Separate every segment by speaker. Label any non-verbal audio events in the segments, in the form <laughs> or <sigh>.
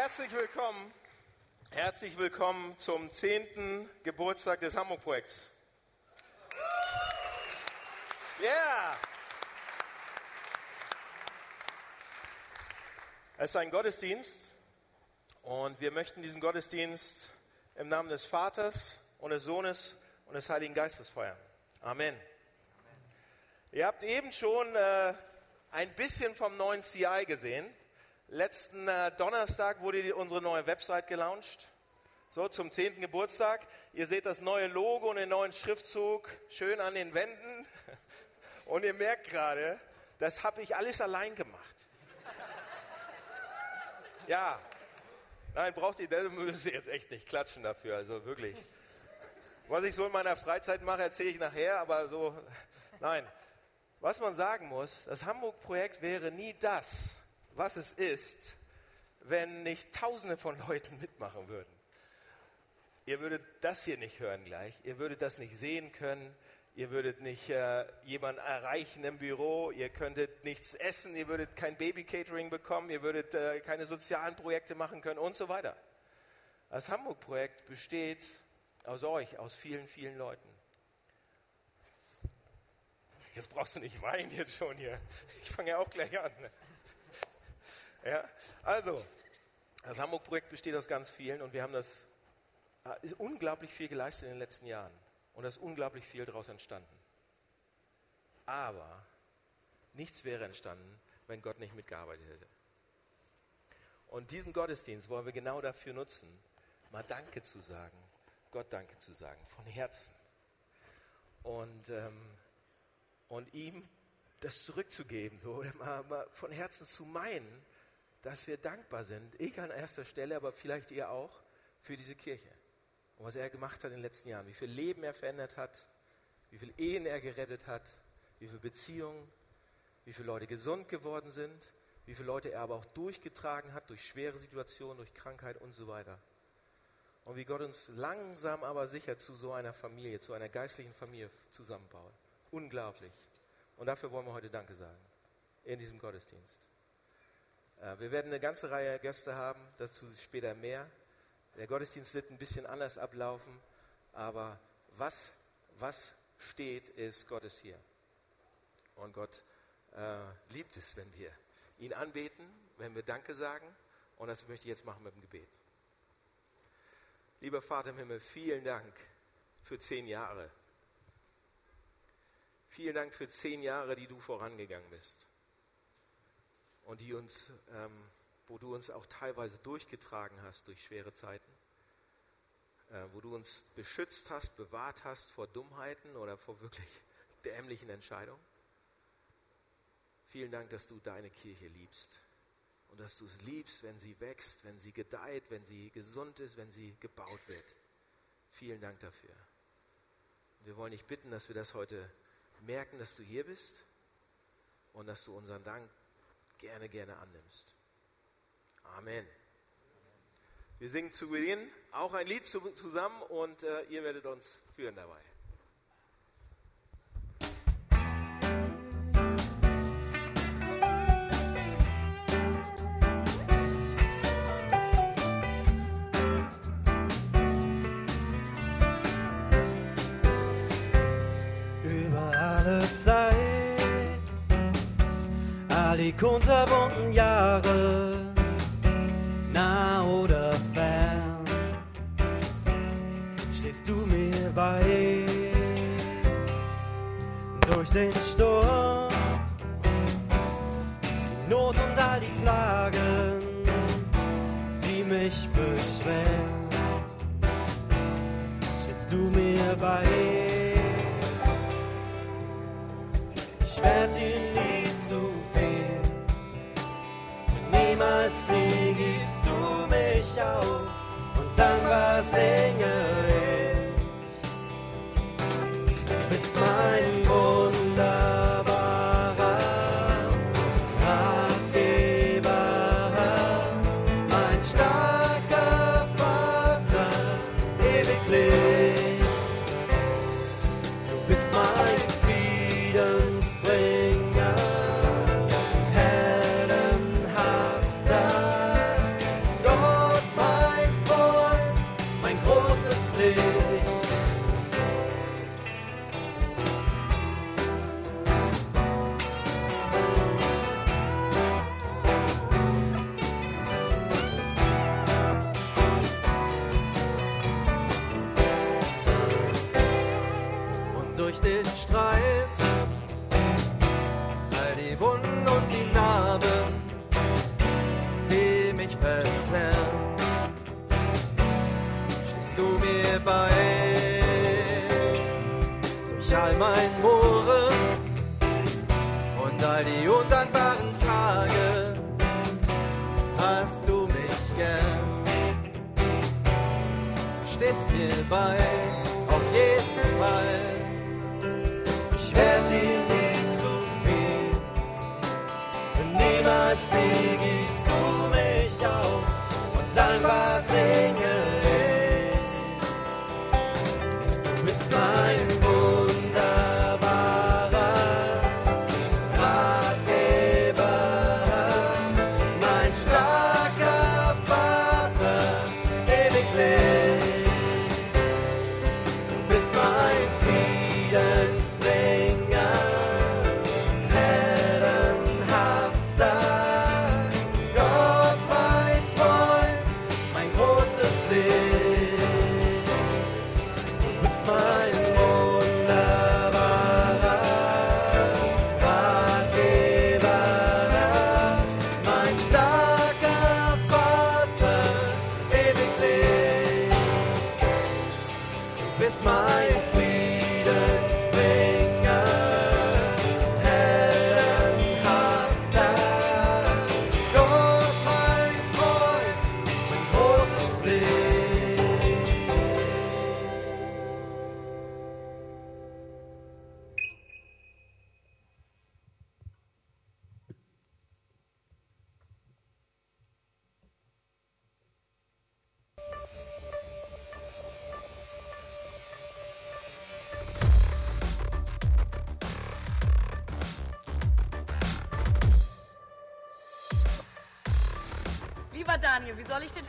Speaker 1: Herzlich willkommen, herzlich willkommen zum 10. Geburtstag des Hamburg-Projekts. Yeah! Es ist ein Gottesdienst und wir möchten diesen Gottesdienst im Namen des Vaters und des Sohnes und des Heiligen Geistes feiern. Amen. Ihr habt eben schon äh, ein bisschen vom neuen CI gesehen. Letzten äh, Donnerstag wurde unsere neue Website gelauncht. So, zum 10. Geburtstag. Ihr seht das neue Logo und den neuen Schriftzug schön an den Wänden. <laughs> Und ihr merkt gerade, das habe ich alles allein gemacht. <laughs> Ja, nein, braucht ihr, das müsst ihr jetzt echt nicht klatschen dafür, also wirklich. Was ich so in meiner Freizeit mache, erzähle ich nachher, aber so, <laughs> nein. Was man sagen muss, das Hamburg-Projekt wäre nie das, was es ist, wenn nicht Tausende von Leuten mitmachen würden. Ihr würdet das hier nicht hören gleich, ihr würdet das nicht sehen können, ihr würdet nicht äh, jemanden erreichen im Büro, ihr könntet nichts essen, ihr würdet kein Baby-Catering bekommen, ihr würdet äh, keine sozialen Projekte machen können und so weiter. Das Hamburg-Projekt besteht aus euch, aus vielen, vielen Leuten. Jetzt brauchst du nicht weinen jetzt schon hier. Ich fange ja auch gleich an. Ja, also, das Hamburg-Projekt besteht aus ganz vielen und wir haben das äh, unglaublich viel geleistet in den letzten Jahren und da ist unglaublich viel daraus entstanden. Aber nichts wäre entstanden, wenn Gott nicht mitgearbeitet hätte. Und diesen Gottesdienst wollen wir genau dafür nutzen, mal Danke zu sagen, Gott Danke zu sagen, von Herzen. Und, ähm, und ihm das zurückzugeben, so, mal, mal von Herzen zu meinen, dass wir dankbar sind, ich an erster Stelle, aber vielleicht ihr auch, für diese Kirche. Und was er gemacht hat in den letzten Jahren, wie viel Leben er verändert hat, wie viele Ehen er gerettet hat, wie viele Beziehungen, wie viele Leute gesund geworden sind, wie viele Leute er aber auch durchgetragen hat durch schwere Situationen, durch Krankheit und so weiter. Und wie Gott uns langsam aber sicher zu so einer Familie, zu einer geistlichen Familie zusammenbaut. Unglaublich. Und dafür wollen wir heute Danke sagen. In diesem Gottesdienst. Äh, wir werden eine ganze Reihe Gäste haben, dazu später mehr. Der Gottesdienst wird ein bisschen anders ablaufen, aber was, was steht, ist Gott ist hier. Und Gott äh, liebt es, wenn wir ihn anbeten, wenn wir Danke sagen. Und das möchte ich jetzt machen mit dem Gebet. Lieber Vater im Himmel, vielen Dank für zehn Jahre. Vielen Dank für zehn Jahre, die du vorangegangen bist. Und die uns, ähm, wo du uns auch teilweise durchgetragen hast durch schwere Zeiten. Äh, wo du uns beschützt hast, bewahrt hast vor Dummheiten oder vor wirklich <laughs> dämlichen Entscheidungen. Vielen Dank, dass du deine Kirche liebst und dass du es liebst, wenn sie wächst, wenn sie gedeiht, wenn sie gesund ist, wenn sie gebaut wird. Vielen Dank dafür. Wir wollen dich bitten, dass wir das heute merken, dass du hier bist und dass du unseren Dank gerne, gerne annimmst. Amen. Wir singen zu Beginn auch ein Lied zusammen und äh, ihr werdet uns führen dabei.
Speaker 2: Die kunterbunten Jahre, nah oder fern, stehst du mir bei. Durch den Sturm, die Not und all die Plagen, die mich beschweren, stehst du mir bei. Ich werd dir niemals nie gibst du mich auf und dankbar singe ich. Bist mein wunderbarer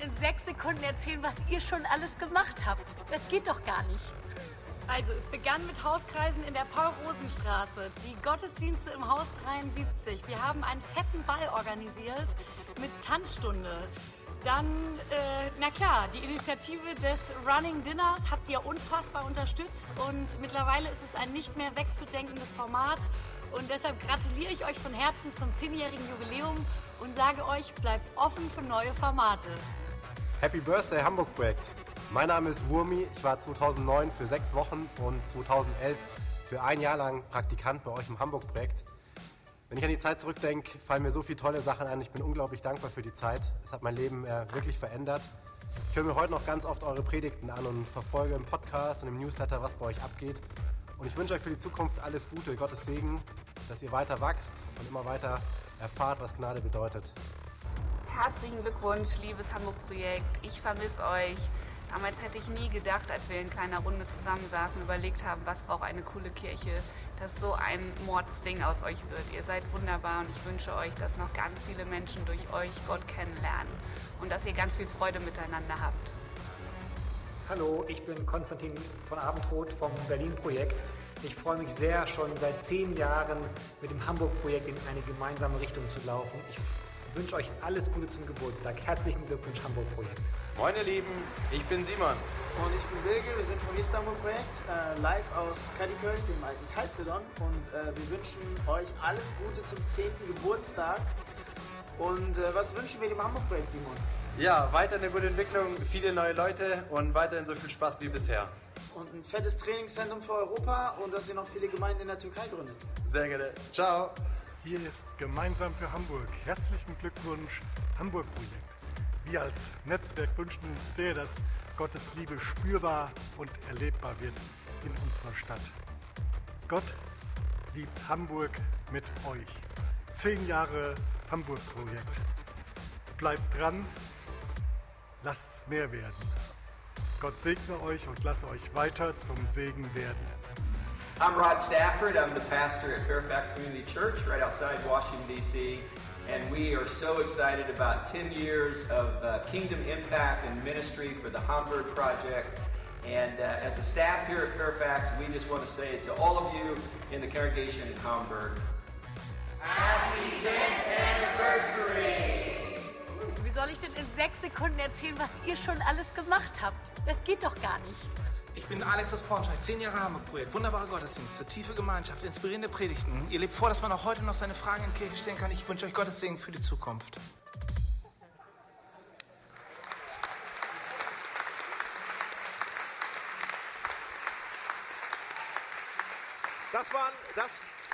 Speaker 3: in sechs Sekunden erzählen, was ihr schon alles gemacht habt? Das geht doch gar nicht. Also, es begann mit Hauskreisen in der Paul-Rosen-Straße, die Gottesdienste im Haus 73. Wir haben einen fetten Ball organisiert mit Tanzstunde. Dann, äh, na klar, die Initiative des Running Dinners habt ihr unfassbar unterstützt und mittlerweile ist es ein nicht mehr wegzudenkendes Format. Und deshalb gratuliere ich euch von Herzen zum 10-jährigen Jubiläum und sage euch, bleibt offen für neue Formate.
Speaker 4: Happy Birthday Hamburg Projekt. Mein Name ist Wurmi. Ich war 2009 für sechs Wochen und 2011 für ein Jahr lang Praktikant bei euch im Hamburg Projekt. Wenn ich an die Zeit zurückdenke, fallen mir so viele tolle Sachen ein. Ich bin unglaublich dankbar für die Zeit. Es hat mein Leben äh, wirklich verändert. Ich höre mir heute noch ganz oft eure Predigten an und verfolge im Podcast und im Newsletter, was bei euch abgeht. Und ich wünsche euch für die Zukunft alles Gute, Gottes Segen, dass ihr weiter wachst und immer weiter erfahrt, was Gnade bedeutet.
Speaker 5: Herzlichen Glückwunsch, liebes Hamburg-Projekt. Ich vermisse euch. Damals hätte ich nie gedacht, als wir in kleiner Runde zusammensaßen und überlegt haben, was braucht eine coole Kirche, dass so ein Mordsding aus euch wird. Ihr seid wunderbar und ich wünsche euch, dass noch ganz viele Menschen durch euch Gott kennenlernen und dass ihr ganz viel Freude miteinander habt.
Speaker 6: Hallo, ich bin Konstantin von Abendrot vom Berlin-Projekt. Ich freue mich sehr, schon seit zehn Jahren mit dem Hamburg-Projekt in eine gemeinsame Richtung zu laufen. Ich wünsche euch alles Gute zum Geburtstag. Herzlichen Glückwunsch, Hamburg-Projekt.
Speaker 7: Moin ihr Lieben, ich bin Simon.
Speaker 8: Und ich bin Wilge, wir sind vom Istanbul-Projekt, äh, live aus Kadıköy, dem alten Calcedon. Und äh, wir wünschen euch alles Gute zum 10. Geburtstag. Und äh, was wünschen wir dem Hamburg-Projekt, Simon?
Speaker 7: Ja, weiter eine gute Entwicklung, viele neue Leute und weiterhin so viel Spaß wie bisher.
Speaker 8: Und ein fettes Trainingszentrum für Europa und dass ihr noch viele Gemeinden in der Türkei gründet.
Speaker 7: Sehr gerne. Ciao.
Speaker 9: Hier ist Gemeinsam für Hamburg. Herzlichen Glückwunsch, Hamburg-Projekt. Wir als Netzwerk wünschen uns sehr, dass Gottes Liebe spürbar und erlebbar wird in unserer Stadt. Gott liebt Hamburg mit euch. Zehn Jahre Hamburg-Projekt. Bleibt dran, lasst es mehr werden. Gott segne euch und lasse euch weiter zum Segen werden.
Speaker 10: I'm Rod Stafford. I'm the pastor at Fairfax Community Church right outside Washington, D.C. And we are so excited about 10 years of uh, kingdom impact and ministry for the Hamburg Project. And uh, as a staff here at Fairfax, we just want to say to all of you in the congregation in Hamburg,
Speaker 3: Wie soll ich denn in sechs Sekunden erzählen, was ihr schon alles gemacht habt? Das geht doch gar nicht.
Speaker 11: Ich bin Alex aus Braunschweig, zehn Jahre Hamburg-Projekt, wunderbare Gottesdienste, tiefe Gemeinschaft, inspirierende Predigten. Ihr lebt vor, dass man auch heute noch seine Fragen in Kirche stellen kann. Ich wünsche euch Gottes Segen für die Zukunft.
Speaker 1: Das waren, das,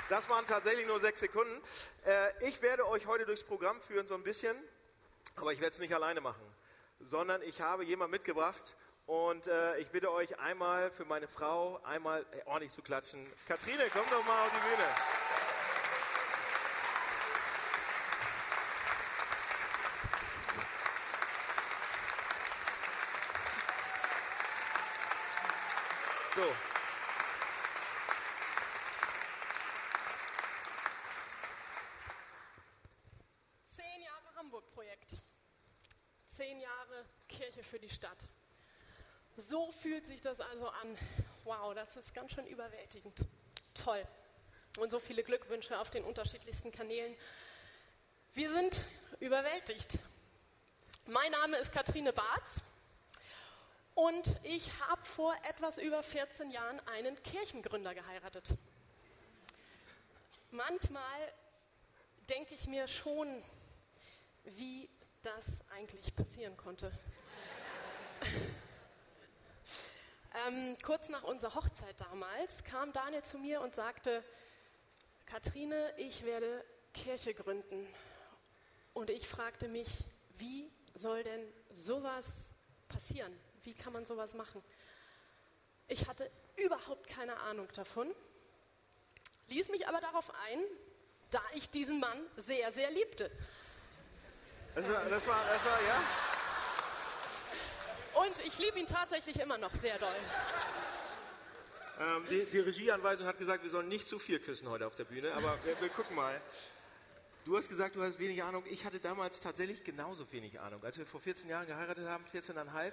Speaker 1: das waren tatsächlich nur sechs Sekunden. Äh, ich werde euch heute durchs Programm führen, so ein bisschen, aber ich werde es nicht alleine machen, sondern ich habe jemanden mitgebracht, und äh, ich bitte euch einmal für meine Frau einmal äh, ordentlich zu klatschen. Katrine, komm doch mal auf die Bühne. So.
Speaker 12: Zehn Jahre Hamburg-Projekt. Zehn Jahre Kirche für die Stadt. So fühlt sich das also an. Wow, das ist ganz schön überwältigend. Toll. Und so viele Glückwünsche auf den unterschiedlichsten Kanälen. Wir sind überwältigt. Mein Name ist Katrine Barz und ich habe vor etwas über 14 Jahren einen Kirchengründer geheiratet. Manchmal denke ich mir schon, wie das eigentlich passieren konnte. <laughs> ähm, kurz nach unserer Hochzeit damals kam Daniel zu mir und sagte, Katrine, ich werde Kirche gründen. Und ich fragte mich, wie soll denn sowas passieren? Wie kann man sowas machen? Ich hatte überhaupt keine Ahnung davon, ließ mich aber darauf ein, da ich diesen Mann sehr, sehr liebte.
Speaker 1: Das war, das war, das war ja.
Speaker 12: Und ich liebe ihn tatsächlich immer noch sehr doll.
Speaker 1: Ähm, die, die, Regieanweisung hat gesagt, wir sollen nicht zu viel küssen heute auf der Bühne, aber wir, wir, gucken mal. Du hast gesagt, du hast wenig Ahnung. Ich hatte damals tatsächlich genauso wenig Ahnung. Als wir vor 14 Jahren geheiratet haben, 14,5,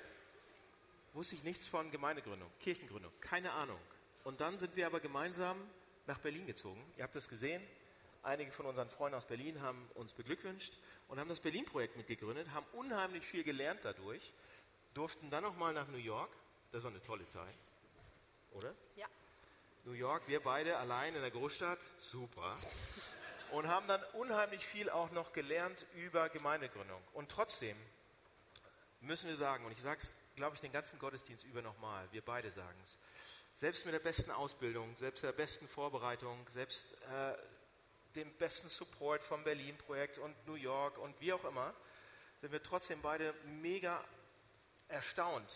Speaker 1: wusste ich nichts von Gemeindegründung, Kirchengründung, keine Ahnung. Und dann sind wir aber gemeinsam nach Berlin gezogen. Ihr habt es gesehen. Einige von unseren Freunden aus Berlin haben uns beglückwünscht und haben das Berlin-Projekt mitgegründet, haben unheimlich viel gelernt dadurch, durften dann nochmal nach New York. Das war eine tolle Zeit, oder?
Speaker 12: Ja.
Speaker 1: New York, wir beide allein in der Großstadt, super. Und haben dann unheimlich viel auch noch gelernt über Gemeindegründung. Und trotzdem müssen wir sagen, und ich sage es, glaube ich, den ganzen Gottesdienst über nochmal, wir beide sagen es, selbst mit der besten Ausbildung, selbst der besten Vorbereitung, selbst äh, dem besten Support vom Berlin-Projekt und New York und wie auch immer, sind wir trotzdem beide mega erstaunt,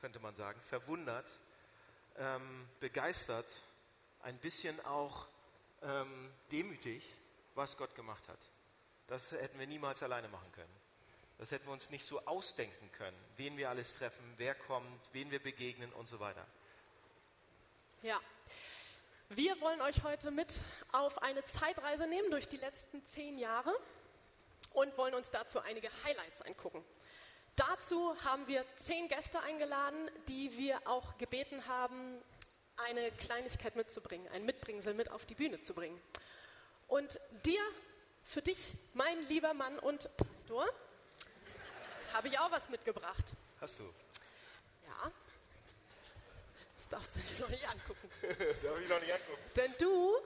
Speaker 1: könnte man sagen, verwundert, ähm, begeistert, ein bisschen auch ähm, demütig, was Gott gemacht hat. Das hätten wir niemals alleine machen können. Das hätten wir uns nicht so ausdenken können, wen wir alles treffen, wer kommt, wen wir begegnen und so weiter.
Speaker 12: Ja, wir wollen euch heute mit auf eine Zeitreise nehmen durch die letzten zehn Jahre und wollen uns dazu einige Highlights angucken. Dazu haben wir zehn Gäste eingeladen, die wir auch gebeten haben, eine Kleinigkeit mitzubringen, ein Mitbringsel mit auf die Bühne zu bringen. Und dir, für dich, mein lieber Mann und Pastor, habe ich auch was mitgebracht.
Speaker 1: Hast du?
Speaker 12: Ja. Das darfst du dir noch nicht angucken. <laughs>
Speaker 1: Darf ich noch nicht angucken?
Speaker 12: Denn du,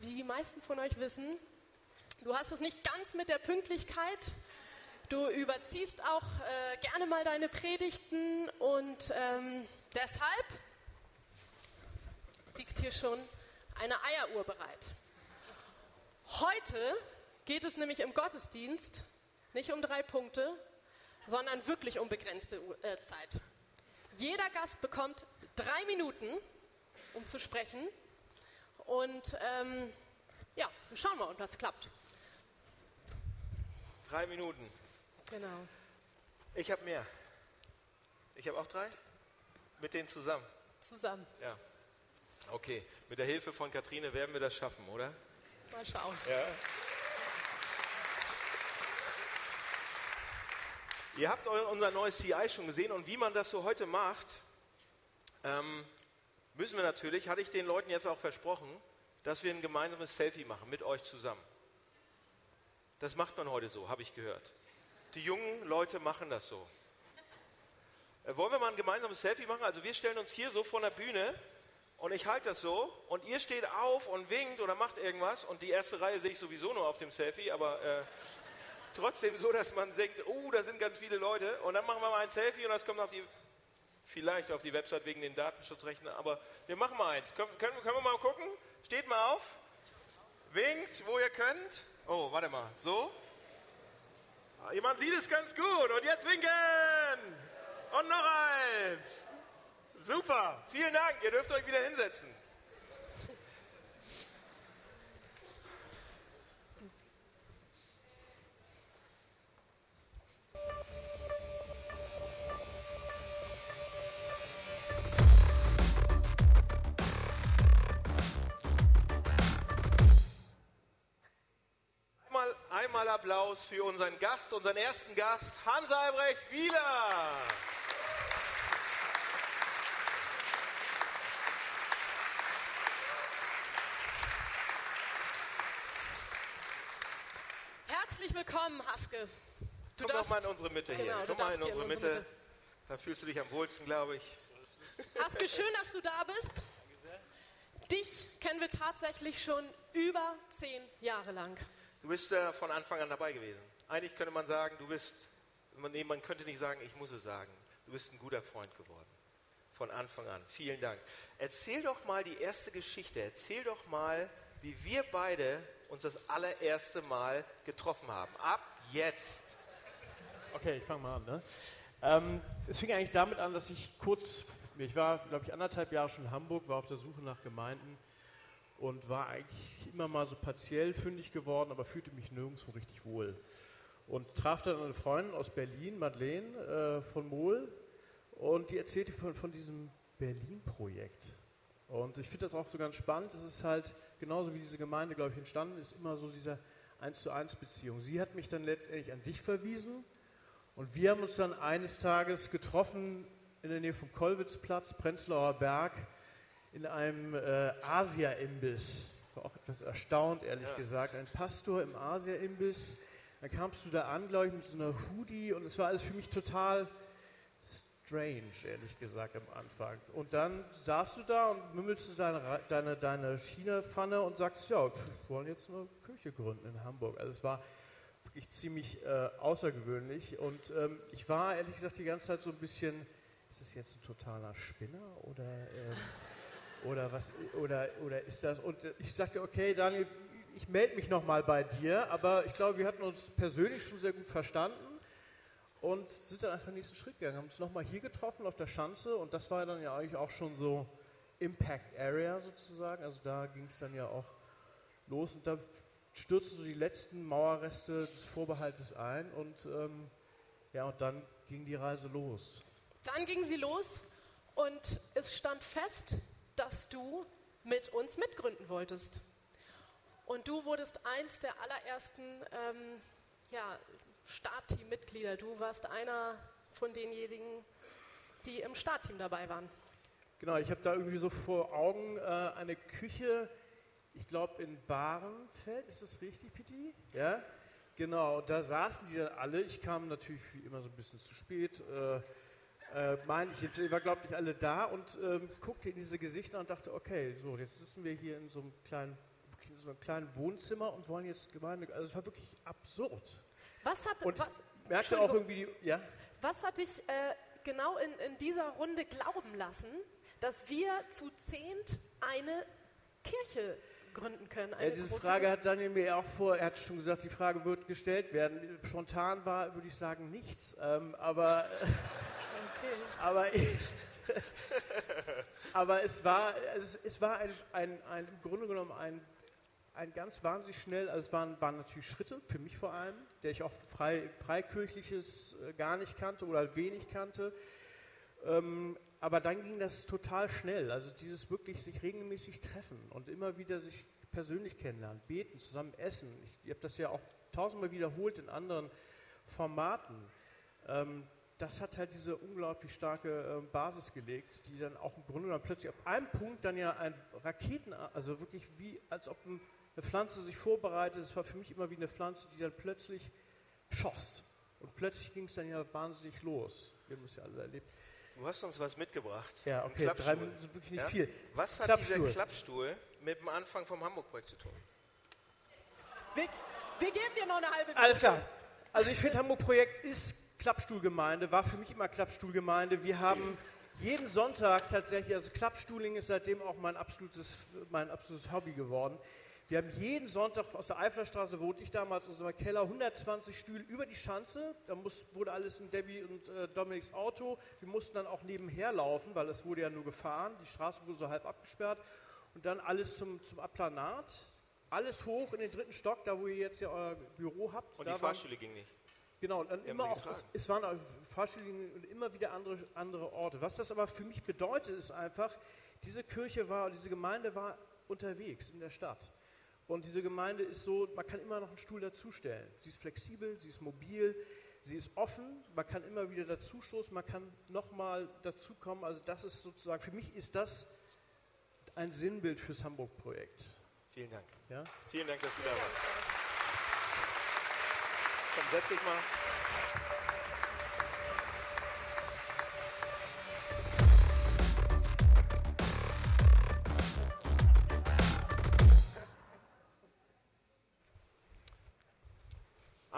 Speaker 12: wie die meisten von euch wissen, du hast es nicht ganz mit der Pünktlichkeit. Du überziehst auch äh, gerne mal deine Predigten und ähm, deshalb liegt hier schon eine Eieruhr bereit. Heute geht es nämlich im Gottesdienst nicht um drei Punkte, sondern wirklich um begrenzte äh, Zeit. Jeder Gast bekommt drei Minuten, um zu sprechen. Und ähm, ja, schauen wir, ob das klappt.
Speaker 1: Drei Minuten.
Speaker 12: Genau.
Speaker 1: Ich habe mehr. Ich habe auch drei? Mit denen zusammen?
Speaker 12: Zusammen.
Speaker 1: Ja. Okay, mit der Hilfe von Katrine werden wir das schaffen, oder?
Speaker 12: Mal schauen.
Speaker 1: Ja. Ihr habt unser neues CI schon gesehen und wie man das so heute macht, ähm, müssen wir natürlich, hatte ich den Leuten jetzt auch versprochen, dass wir ein gemeinsames Selfie machen mit euch zusammen. Das macht man heute so, habe ich gehört. Die jungen Leute machen das so. Äh, wollen wir mal ein gemeinsames Selfie machen? Also wir stellen uns hier so vor der Bühne und ich halte das so und ihr steht auf und winkt oder macht irgendwas und die erste Reihe sehe ich sowieso nur auf dem Selfie, aber äh, trotzdem so, dass man denkt, oh, da sind ganz viele Leute und dann machen wir mal ein Selfie und das kommt auf die vielleicht auf die Website wegen den Datenschutzrechten, aber wir machen mal eins. Können, können, können wir mal gucken? Steht mal auf. Winkt, wo ihr könnt. Oh, warte mal. So. Jemand sieht es ganz gut. Und jetzt winken. Und noch eins. Super. Vielen Dank. Ihr dürft euch wieder hinsetzen. Einmal, Applaus für unseren Gast, unseren ersten Gast, Hans Albrecht Wieler.
Speaker 12: Herzlich willkommen, Haske. Du
Speaker 1: Komm doch
Speaker 12: darfst-
Speaker 1: mal in unsere Mitte hier.
Speaker 12: Genau,
Speaker 1: Komm mal in
Speaker 12: darfst hier
Speaker 1: unsere Mitte. Da fühlst du dich am wohlsten, glaube ich.
Speaker 12: Haske, schön, dass du da bist. Dich kennen wir tatsächlich schon über zehn Jahre lang.
Speaker 1: Du bist äh, von Anfang an dabei gewesen. Eigentlich könnte man sagen, du bist, man, nee, man könnte nicht sagen, ich muss es sagen, du bist ein guter Freund geworden. Von Anfang an. Vielen Dank. Erzähl doch mal die erste Geschichte. Erzähl doch mal, wie wir beide uns das allererste Mal getroffen haben. Ab jetzt.
Speaker 13: Okay, ich fange mal an. Ne? Ähm, es fing eigentlich damit an, dass ich kurz, ich war, glaube ich, anderthalb Jahre schon in Hamburg, war auf der Suche nach Gemeinden und war eigentlich immer mal so partiell fündig geworden, aber fühlte mich nirgendwo richtig wohl. Und traf dann eine Freundin aus Berlin, Madeleine äh, von Mohl, und die erzählte von, von diesem Berlin-Projekt. Und ich finde das auch so ganz spannend. Das ist halt genauso wie diese Gemeinde, glaube ich, entstanden ist, immer so diese 1 zu 1 Beziehung. Sie hat mich dann letztendlich an dich verwiesen und wir haben uns dann eines Tages getroffen in der Nähe vom Kollwitzplatz, Prenzlauer Berg, in einem äh, Asia-Imbiss. War auch etwas erstaunt, ehrlich
Speaker 1: Ja.
Speaker 13: gesagt. Ein Pastor im Asia-Imbiss. Dann kamst du da an, glaube ich, mit so einer Hoodie und es war alles für mich total strange, ehrlich gesagt, am Anfang. Und dann saßt du da und mümmelst deine, deine, deine China-Pfanne und sagst, ja, wir wollen jetzt eine Kirche gründen in Hamburg. Also es war wirklich ziemlich äh, außergewöhnlich. Und ähm, ich war ehrlich gesagt die ganze Zeit so ein bisschen, ist das jetzt ein totaler Spinner oder, ähm, oder was oder, oder ist das? Und ich sagte, okay, Daniel, ich melde mich nochmal bei dir, aber ich glaube, wir hatten uns persönlich schon sehr gut verstanden und sind dann einfach den nächsten Schritt gegangen, haben uns nochmal hier getroffen auf der Schanze und das war dann ja eigentlich auch schon so Impact Area sozusagen, also da ging es dann ja auch los und da stürzten so die letzten Mauerreste des Vorbehaltes ein und ähm, ja, und dann ging die Reise los.
Speaker 12: Dann ging sie los und es stand fest, dass du mit uns mitgründen wolltest. Und du wurdest eins der allerersten ähm, ja, Startteam-Mitglieder. Du warst einer von denjenigen, die im Startteam dabei waren.
Speaker 13: Genau, ich habe da irgendwie so vor Augen äh, eine Küche, ich glaube in Bahrenfeld, ist das richtig, Pitti? Ja, genau, da saßen sie dann alle. Ich kam natürlich wie immer so ein bisschen zu spät. Äh, äh, meine ich, war glaube ich alle da und ähm, guckte in diese Gesichter und dachte, okay, so, jetzt sitzen wir hier in so einem kleinen, in so einem kleinen Wohnzimmer und wollen jetzt Gemeinde. Also es war wirklich absurd.
Speaker 12: Was hat,
Speaker 13: Und
Speaker 12: was,
Speaker 13: merkte auch irgendwie, ja,
Speaker 12: was hat dich äh, genau in, in dieser Runde glauben lassen, dass wir zu zehnt eine Kirche gründen können?
Speaker 13: Ja, diese Frage hat Daniel mir auch vor, er hat schon gesagt, die Frage wird gestellt werden. Spontan war, würde ich sagen, nichts. Ähm, aber,
Speaker 12: Okay.
Speaker 13: aber, ich, aber es war, es, es war ein, ein, ein, im Grunde genommen ein, ein ganz wahnsinnig schnell, also es waren, waren natürlich Schritte, für mich vor allem, der ich auch frei, freikirchliches äh, gar nicht kannte oder wenig kannte. Ähm, aber dann ging das total schnell. Also dieses wirklich sich regelmäßig treffen und immer wieder sich persönlich kennenlernen, beten, zusammen essen. Ich, ich habe das ja auch tausendmal wiederholt in anderen Formaten. Ähm, das hat halt diese unglaublich starke ähm, Basis gelegt, die dann auch im Grunde genommen plötzlich auf einem Punkt dann ja ein Raketen, also wirklich wie, als ob ein, eine Pflanze sich vorbereitet. Es war für mich immer wie eine Pflanze, die dann plötzlich schoss. Und plötzlich ging es dann ja wahnsinnig los. Wir haben es ja alle erlebt.
Speaker 1: Du hast uns was mitgebracht.
Speaker 13: Ja, okay, drei
Speaker 1: Klappstuhl.
Speaker 13: Minuten sind wirklich nicht viel.
Speaker 1: Was hat
Speaker 13: Klappstuhl.
Speaker 1: dieser Klappstuhl mit dem Anfang vom Hamburg-Projekt zu tun?
Speaker 12: Wir, wir geben dir noch eine halbe Minute.
Speaker 13: Alles klar. Also ich finde, Hamburg-Projekt ist Klappstuhlgemeinde, war für mich immer Klappstuhlgemeinde. Wir haben jeden Sonntag tatsächlich, also Klappstuhling ist seitdem auch mein absolutes, mein absolutes Hobby geworden. Wir haben jeden Sonntag aus der Eiflerstraße, wohnte ich damals in unserem Keller, 120 Stühle über die Schanze. Da muss, wurde alles in Debbie und äh, Dominiks Auto. Wir mussten dann auch nebenher laufen, weil es wurde ja nur gefahren. Die Straße wurde so halb abgesperrt. Und dann alles zum, zum Aplanat. Alles hoch in den dritten Stock, da wo ihr jetzt ja euer Büro habt.
Speaker 1: Und die Fahrstühle ging nicht.
Speaker 13: Genau, und dann immer auch, es, es waren auch Fahrstühle und immer wieder andere, andere Orte. Was das aber für mich bedeutet, ist einfach, diese Kirche war, diese Gemeinde war unterwegs in der Stadt. Und diese Gemeinde ist so, man kann immer noch einen Stuhl dazustellen. Sie ist flexibel, sie ist mobil, sie ist offen, man kann immer wieder dazustoßen, man kann nochmal dazukommen. Also das ist sozusagen, für mich ist das ein Sinnbild fürs Hamburg-Projekt.
Speaker 1: Vielen Dank.
Speaker 13: Ja?
Speaker 1: Vielen Dank, dass du da warst. Komm, setz dich mal.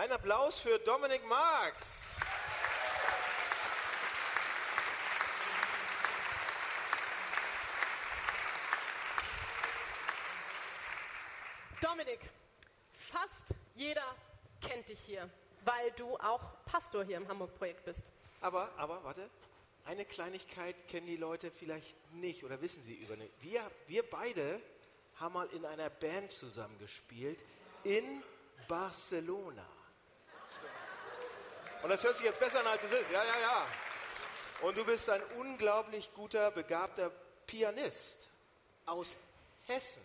Speaker 1: Ein Applaus für Dominik Marx.
Speaker 12: Dominik, fast jeder kennt dich hier, weil du auch Pastor hier im Hamburg-Projekt bist.
Speaker 1: Aber, aber, warte. Eine Kleinigkeit kennen die Leute vielleicht nicht oder wissen sie über nicht. Wir, wir beide haben mal in einer Band zusammengespielt in Barcelona. Und das hört sich jetzt besser an, als es ist. Ja, ja, ja. Und du bist ein unglaublich guter, begabter Pianist aus Hessen.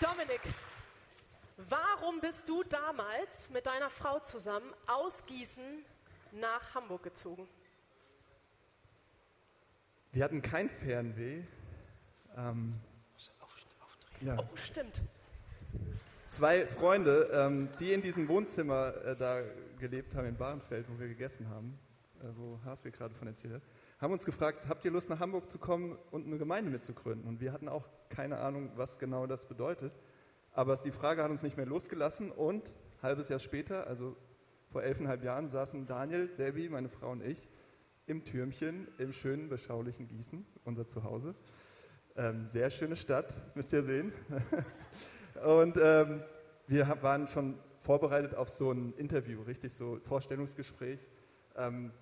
Speaker 12: Dominik, warum bist du damals mit deiner Frau zusammen aus Gießen nach Hamburg gezogen?
Speaker 14: Wir hatten kein Fernweh. Ähm, ja.
Speaker 12: Oh, stimmt.
Speaker 14: Zwei Freunde, ähm, die in diesem Wohnzimmer äh, da gelebt haben in Bahrenfeld, wo wir gegessen haben, äh, wo Haske gerade von erzählt hat, haben uns gefragt, habt ihr Lust nach Hamburg zu kommen und eine Gemeinde mitzugründen? Und wir hatten auch keine Ahnung, was genau das bedeutet. Aber die Frage hat uns nicht mehr losgelassen und halbes Jahr später, also vor elfeinhalb Jahren, saßen Daniel, Debbie, meine Frau und ich im Türmchen im schönen, beschaulichen Gießen, unser Zuhause. Ähm, sehr schöne Stadt, müsst ihr sehen. <laughs> und ähm, wir waren schon vorbereitet auf so ein Interview, richtig so Vorstellungsgespräch. Ähm,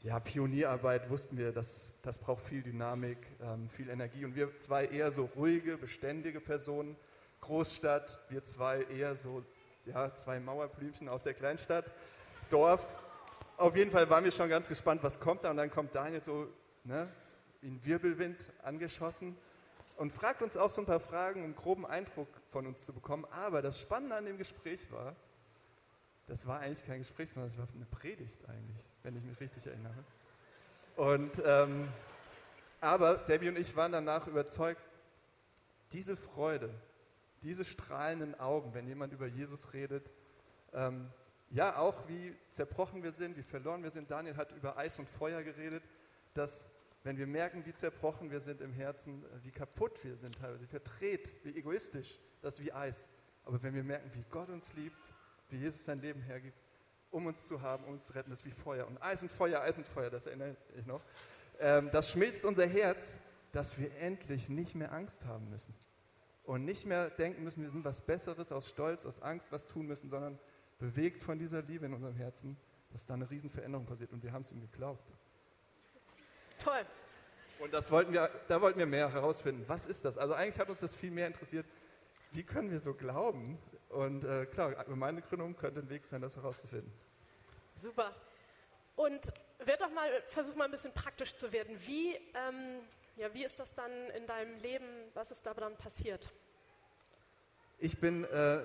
Speaker 14: ja, Pionierarbeit wussten wir, das, das braucht viel Dynamik, ähm, viel Energie. Und wir zwei eher so ruhige, beständige Personen. Großstadt, wir zwei eher so, ja, zwei Mauerblümchen aus der Kleinstadt. Dorf. Auf jeden Fall waren wir schon ganz gespannt, was kommt da. Und dann kommt Daniel so, ne, ein Wirbelwind angeschossen und fragt uns auch so ein paar Fragen, um einen groben Eindruck von uns zu bekommen. Aber das Spannende an dem Gespräch war, das war eigentlich kein Gespräch, sondern es war eine Predigt eigentlich, wenn ich mich richtig erinnere. Und, ähm, aber Debbie und ich waren danach überzeugt, diese Freude, diese strahlenden Augen, wenn jemand über Jesus redet, ähm, ja, auch wie zerbrochen wir sind, wie verloren wir sind. Daniel hat über Eis und Feuer geredet, dass wenn wir merken, wie zerbrochen wir sind im Herzen, äh, wie kaputt wir sind teilweise, wie verdreht, wie egoistisch, das ist wie Eis. Aber wenn wir merken, wie Gott uns liebt, wie Jesus sein Leben hergibt, um uns zu haben, um uns zu retten, das ist wie Feuer. Und Eis und Feuer, Eis und Feuer, das erinnere ich noch. Ähm, das schmilzt unser Herz, dass wir endlich nicht mehr Angst haben müssen. Und nicht mehr denken müssen, wir sind was Besseres aus Stolz, aus Angst was tun müssen, sondern bewegt von dieser Liebe in unserem Herzen, dass da eine Riesenveränderung passiert. Und wir haben es ihm geglaubt.
Speaker 12: Toll.
Speaker 14: Und das wollten wir, da wollten wir mehr herausfinden. Was ist das? Also eigentlich hat uns das viel mehr interessiert. Wie können wir so glauben? Und äh, klar, Gemeindegründung könnte ein Weg sein, das herauszufinden.
Speaker 12: Super. Und werd doch mal, versuch mal ein bisschen praktisch zu werden. Wie, ähm, ja, wie ist das dann in deinem Leben? Was ist da dann passiert?
Speaker 14: Ich bin, äh,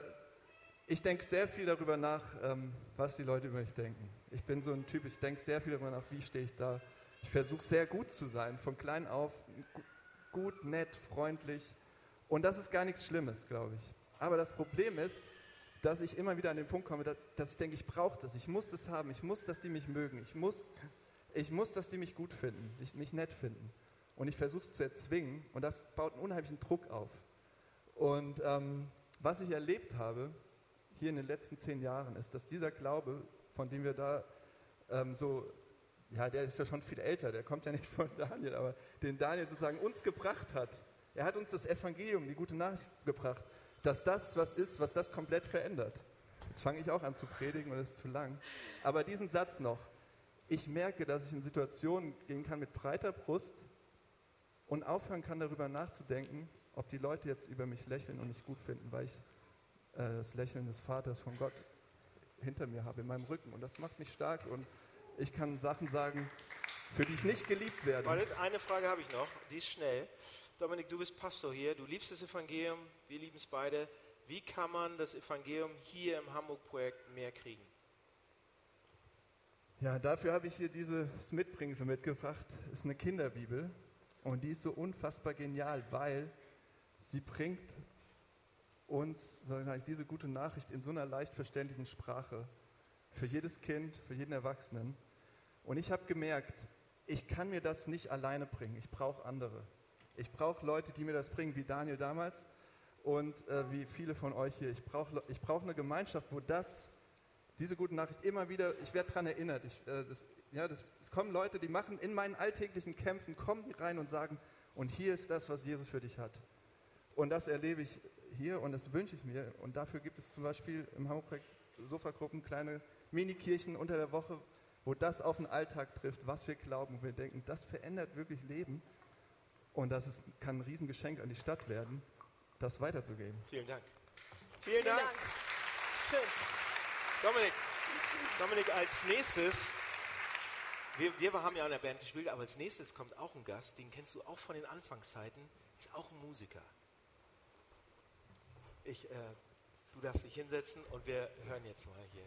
Speaker 14: ich denke sehr viel darüber nach, ähm, was die Leute über mich denken. Ich bin so ein Typ, ich denke sehr viel darüber nach, wie stehe ich da. Ich versuche sehr gut zu sein, von klein auf, gu- gut, nett, freundlich. Und das ist gar nichts Schlimmes, glaube ich. Aber das Problem ist, dass ich immer wieder an den Punkt komme, dass, dass ich denke, ich brauche das, ich muss das haben, ich muss, dass die mich mögen, ich muss, ich muss, dass die mich gut finden, ich, mich nett finden. Und ich versuche es zu erzwingen und das baut einen unheimlichen Druck auf. Und ähm, was ich erlebt habe hier in den letzten zehn Jahren ist, dass dieser Glaube von dem wir da ähm, so, ja, der ist ja schon viel älter, der kommt ja nicht von Daniel, aber den Daniel sozusagen uns gebracht hat. Er hat uns das Evangelium, die gute Nachricht gebracht, dass das was ist, was das komplett verändert. Jetzt fange ich auch an zu predigen und es ist zu lang. Aber diesen Satz noch. Ich merke, dass ich in Situationen gehen kann mit breiter Brust und aufhören kann, darüber nachzudenken, ob die Leute jetzt über mich lächeln und mich gut finden, weil ich äh, das Lächeln des Vaters von Gott hinter mir habe, in meinem Rücken. Und das macht mich stark und ich kann Sachen sagen, für die ich nicht geliebt werde.
Speaker 1: Eine Frage habe ich noch, die ist schnell. Dominik, du bist Pastor hier, du liebst das Evangelium, wir lieben es beide. Wie kann man das Evangelium hier im Hamburg-Projekt mehr kriegen?
Speaker 14: Ja, dafür habe ich hier dieses Mitbringsel mitgebracht. Das ist eine Kinderbibel und die ist so unfassbar genial, weil sie bringt uns ich, diese gute Nachricht in so einer leicht verständlichen Sprache für jedes Kind, für jeden Erwachsenen. Und ich habe gemerkt, ich kann mir das nicht alleine bringen. Ich brauche andere. Ich brauche Leute, die mir das bringen, wie Daniel damals und äh, wie viele von euch hier. Ich brauche ich brauch eine Gemeinschaft, wo das, diese gute Nachricht immer wieder, ich werde daran erinnert. Ich, äh, das, ja, das, es kommen Leute, die machen in meinen alltäglichen Kämpfen, kommen die rein und sagen, und hier ist das, was Jesus für dich hat. Und das erlebe ich hier und das wünsche ich mir. Und dafür gibt es zum Beispiel im Hamburg-Projekt Sofagruppen kleine Minikirchen unter der Woche, wo das auf den Alltag trifft, was wir glauben, wo wir denken, das verändert wirklich Leben. Und das ist, kann ein Riesengeschenk an die Stadt werden, das weiterzugeben.
Speaker 1: Vielen Dank. Vielen, Dank. Dank. Schön. Dominik, Dominik, als nächstes, wir, wir haben ja in der Band gespielt, aber als nächstes kommt auch ein Gast, den kennst du auch von den Anfangszeiten, ist auch ein Musiker. Ich, äh, du darfst dich hinsetzen und wir hören jetzt mal hier.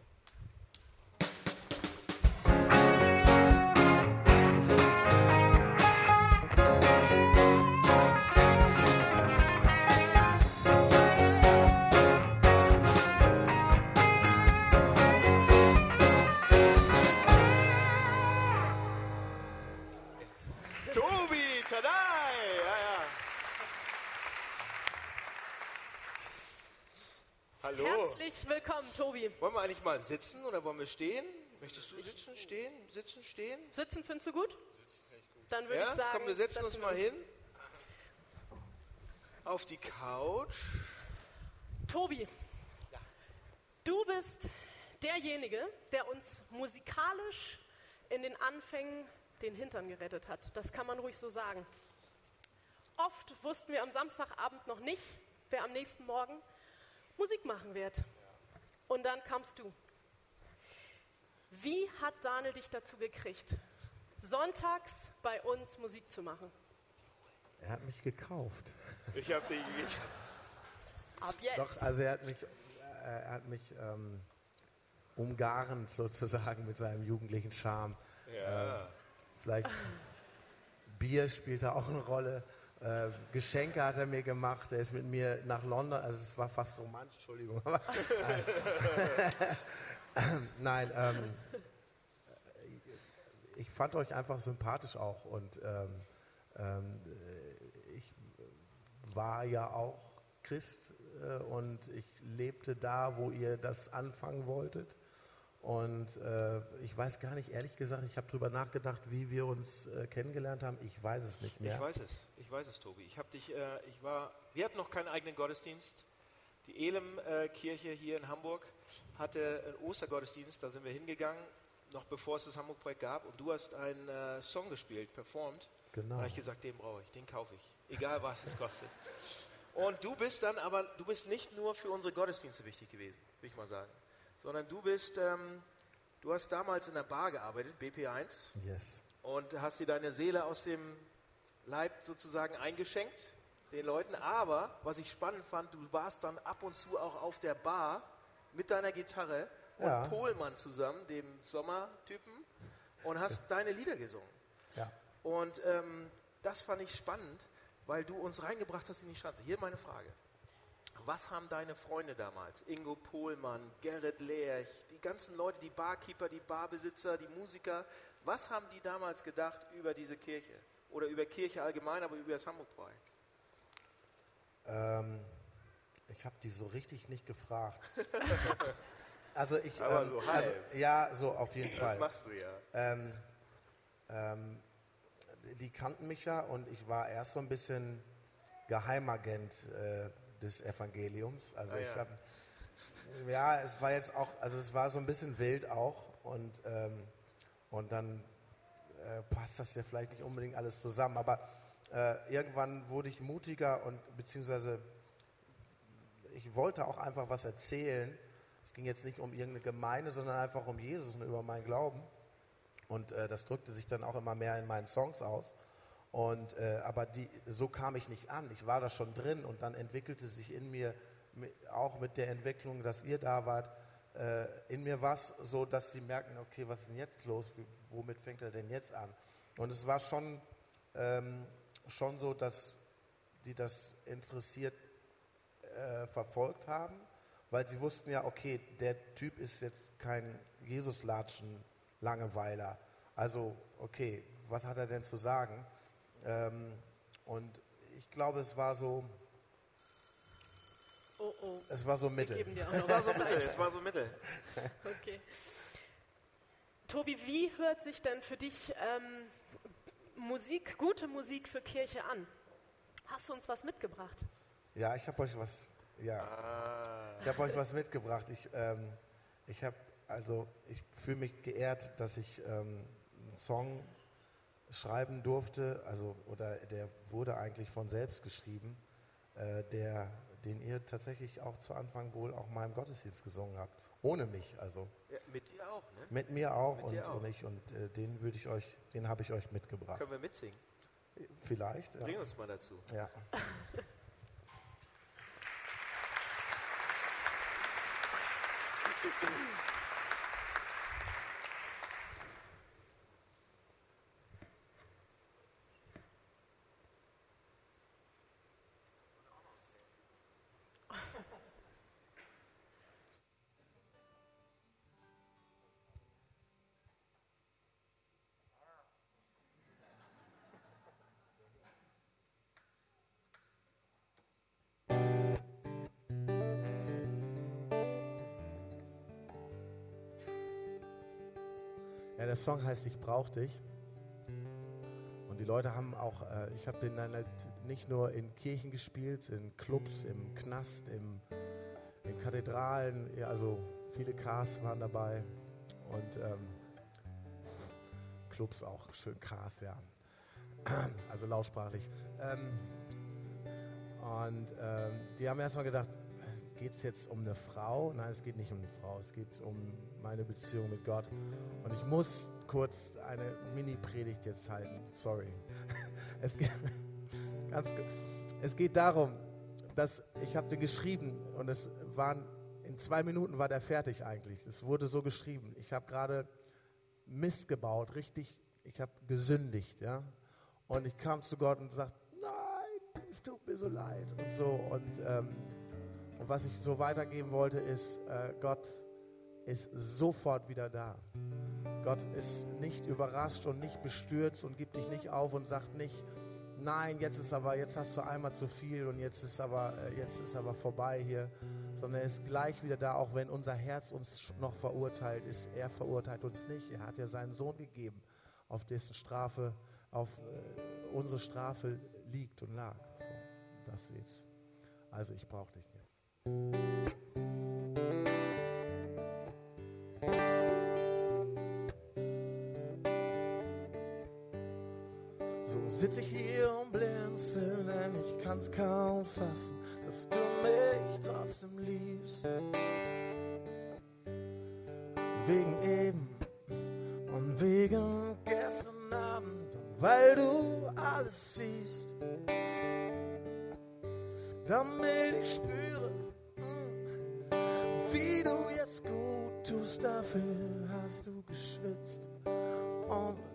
Speaker 12: Herzlich willkommen, Tobi.
Speaker 1: Wollen wir eigentlich mal sitzen oder wollen wir stehen? Möchtest du sitzen, stehen, sitzen, stehen?
Speaker 12: Sitzen findest du gut? Dann würde ja? ich sagen,
Speaker 1: komm, wir setzen, uns mal hin. Auf die Couch.
Speaker 12: Tobi, ja. du bist derjenige, der uns musikalisch in den Anfängen den Hintern gerettet hat. Das kann man ruhig so sagen. Oft wussten wir am Samstagabend noch nicht, wer am nächsten Morgen Musik machen wird. Und dann kamst du. Wie hat Daniel dich dazu gekriegt, sonntags bei uns Musik zu machen?
Speaker 15: Er hat mich gekauft.
Speaker 1: Ich habe dich
Speaker 12: Ab jetzt.
Speaker 15: Doch, also er hat mich, äh, er hat mich ähm, umgarnt sozusagen mit seinem jugendlichen Charme.
Speaker 1: Ja.
Speaker 15: Ähm, vielleicht Bier spielt da auch eine Rolle. Äh, Geschenke hat er mir gemacht. Er ist mit mir nach London. Also es war fast romantisch, Entschuldigung. <laughs> Nein, ähm, ich fand euch einfach sympathisch auch und ähm, ähm, ich war ja auch Christ äh, und ich lebte da, wo ihr das anfangen wolltet. Und äh, ich weiß gar nicht, ehrlich gesagt, ich habe darüber nachgedacht, wie wir uns äh, kennengelernt haben. Ich weiß es nicht mehr.
Speaker 1: Ich weiß es, ich weiß es, Tobi. Ich habe dich, äh, ich war, wir hatten noch keinen eigenen Gottesdienst. Die Elem-Kirche hier in Hamburg hatte einen Ostergottesdienst, da sind wir hingegangen, noch bevor es das Hamburg-Projekt gab. Und du hast einen äh, Song gespielt, performt.
Speaker 15: Genau.
Speaker 1: Da habe ich gesagt, den brauche ich, den kaufe ich, egal was es kostet. Und du bist dann aber, du bist nicht nur für unsere Gottesdienste wichtig gewesen, will ich mal sagen sondern du bist, ähm, du hast damals in der Bar gearbeitet, BP1.
Speaker 15: Yes.
Speaker 1: Und hast dir deine Seele aus dem Leib sozusagen eingeschenkt, den Leuten. Aber, was ich spannend fand, du warst dann ab und zu auch auf der Bar mit deiner Gitarre
Speaker 15: ja.
Speaker 1: und Pohlmann zusammen, dem Sommertypen, und hast deine Lieder gesungen.
Speaker 15: Ja.
Speaker 1: Und ähm, das fand ich spannend, weil du uns reingebracht hast in die Schanze. Hier meine Frage. Was haben deine Freunde damals? Ingo Pohlmann, Gerrit Lerch, die ganzen Leute, die Barkeeper, die Barbesitzer, die Musiker, was haben die damals gedacht über diese Kirche? Oder über Kirche allgemein, aber über das Hamburg-Projekt?
Speaker 15: Ähm, ich habe die so richtig nicht gefragt. <laughs> Also ich,
Speaker 1: Aber
Speaker 15: ähm,
Speaker 1: so
Speaker 15: also,
Speaker 1: halb.
Speaker 15: ja, so auf jeden
Speaker 1: Das
Speaker 15: Fall.
Speaker 1: machst du ja.
Speaker 15: Ähm, ähm, die kannten mich ja und ich war erst so ein bisschen Geheimagent äh, des Evangeliums. Also
Speaker 1: Ah,
Speaker 15: ich
Speaker 1: ja.
Speaker 15: habe, ja, es war jetzt auch, also es war so ein bisschen wild auch und ähm, und dann äh, passt das ja vielleicht nicht unbedingt alles zusammen, aber äh, irgendwann wurde ich mutiger und beziehungsweise ich wollte auch einfach was erzählen. Es ging jetzt nicht um irgendeine Gemeinde, sondern einfach um Jesus und über meinen Glauben. Und äh, das drückte sich dann auch immer mehr in meinen Songs aus. Und, äh, aber die, so kam ich nicht an. Ich war da schon drin und dann entwickelte sich in mir, mi- auch mit der Entwicklung, dass ihr da wart, äh, in mir was, so dass sie merken, okay, was ist denn jetzt los? Wie, womit fängt er denn jetzt an? Und es war schon, ähm, schon so, dass die das interessiert äh, verfolgt haben, weil sie wussten ja, okay, der Typ ist jetzt kein Jesus-Latschen-Langeweiler. Also, okay, was hat er denn zu sagen? Ähm, und ich glaube, es war so,
Speaker 12: Oh, oh.
Speaker 15: es war so Mittel.
Speaker 1: Es war so
Speaker 12: was
Speaker 1: Mittel, es war so Mittel.
Speaker 12: Okay. Tobi, wie hört sich denn für dich ähm, Musik, gute Musik für Kirche an? Hast du uns was mitgebracht?
Speaker 15: Ja, ich habe euch was, ja,
Speaker 1: Ah.
Speaker 15: ich habe euch was mitgebracht. Ich, ähm, ich habe, also, ich fühle mich geehrt, dass ich ähm, einen Song schreiben durfte, also, oder der wurde eigentlich von selbst geschrieben, äh, der, den ihr tatsächlich auch zu Anfang wohl auch mal im Gottesdienst gesungen habt. Ohne mich, also.
Speaker 1: Ja, mit dir auch, ne?
Speaker 15: Mit mir auch
Speaker 1: Mit
Speaker 15: und,
Speaker 1: auch.
Speaker 15: und ich und äh, den würde ich euch, den habe ich euch mitgebracht.
Speaker 1: Können wir mitsingen?
Speaker 15: Vielleicht. Ja.
Speaker 1: Bring uns mal dazu.
Speaker 15: Ja. <laughs> <laughs> der Song heißt Ich brauch dich. Und die Leute haben auch, äh, ich habe den dann halt nicht nur in Kirchen gespielt, in Clubs, im Knast, im, in Kathedralen, ja, also viele Cars waren dabei und ähm, Clubs auch, schön Cars, ja. Also lautsprachlich. Ähm, und ähm, die haben erstmal gedacht, geht es jetzt um eine Frau? Nein, es geht nicht um eine Frau, es geht um meine Beziehung mit Gott. Und ich muss kurz eine Mini-Predigt jetzt halten, sorry. <laughs> Es geht, <laughs> ganz, es geht darum, dass ich habe den geschrieben und es waren, in zwei Minuten war der fertig eigentlich. Es wurde so geschrieben. Ich habe gerade Mist gebaut, richtig, ich habe gesündigt, ja. Und ich kam zu Gott und sagte, nein, es tut mir so leid und so. Und, ähm, und was ich so weitergeben wollte, ist, äh, Gott ist sofort wieder da. Gott ist nicht überrascht und nicht bestürzt und gibt dich nicht auf und sagt nicht, nein, jetzt ist aber, jetzt hast du einmal zu viel und jetzt ist aber, äh, jetzt ist aber vorbei hier, sondern er ist gleich wieder da, auch wenn unser Herz uns noch verurteilt ist. Er verurteilt uns nicht. Er hat ja seinen Sohn gegeben, auf dessen Strafe, auf äh, unsere Strafe liegt und lag. So, das jetzt. Also ich brauche dich. So sitze ich hier und blinzel, denn ich kann's kaum fassen, dass du mich trotzdem liebst. Wegen eben und wegen gestern Abend und weil du alles siehst. Damit ich spüre, wie du jetzt gut tust, dafür hast du geschwitzt. Und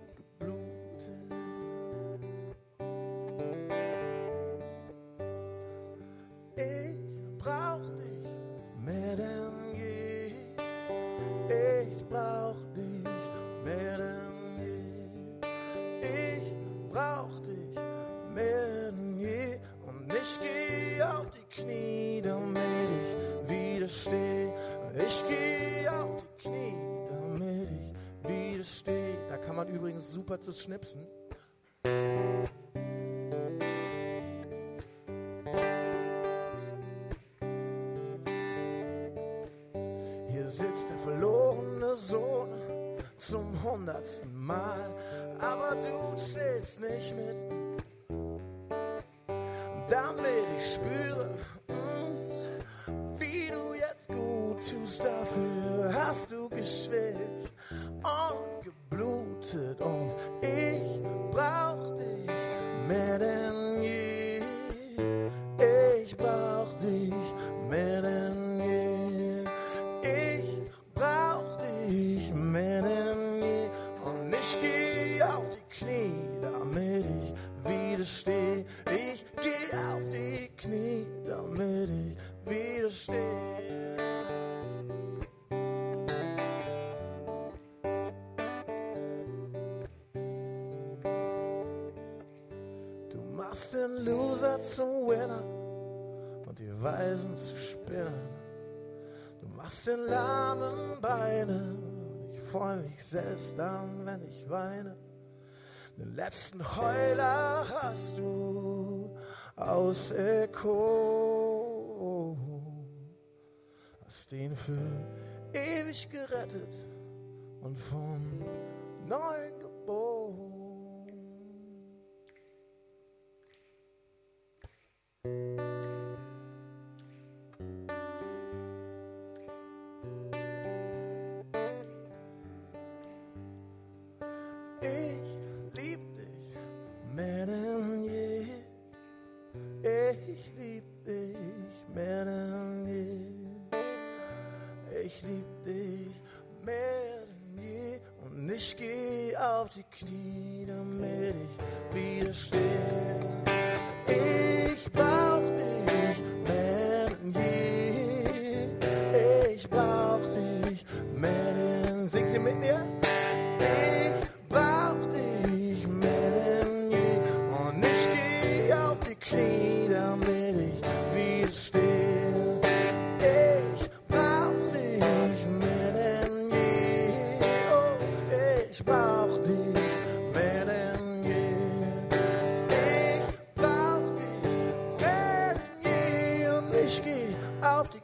Speaker 15: zu schnipsen. Machst den Loser zum Winner und die Weisen zu Spinnern. Du machst den lahmen Beine und ich freu mich selbst an, wenn ich weine. Den letzten Heuler hast du aus Eko. Hast ihn für ewig gerettet und von neuem geboren. You. Geh auf die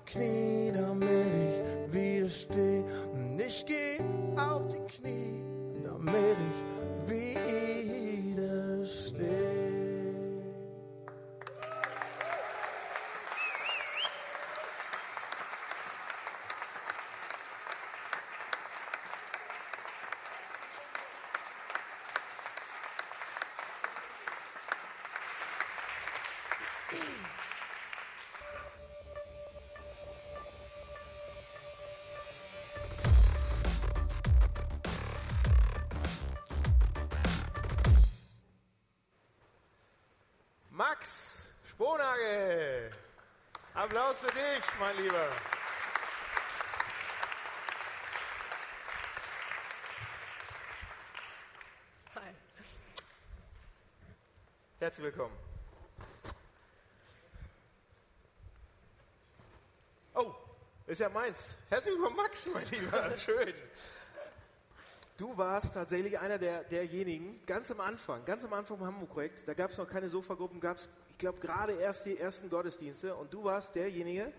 Speaker 1: Max Sponagel. Applaus für dich, mein Lieber.
Speaker 12: Hi.
Speaker 1: Herzlich willkommen. Oh, ist ja meins. Herzlich willkommen, Max, mein Lieber. <laughs> Schön. Du warst tatsächlich einer der, derjenigen, ganz am Anfang, ganz am Anfang vom Hamburg-Projekt, da gab es noch keine Sofagruppen, gab es, ich glaube, gerade erst die ersten Gottesdienste und du warst derjenige,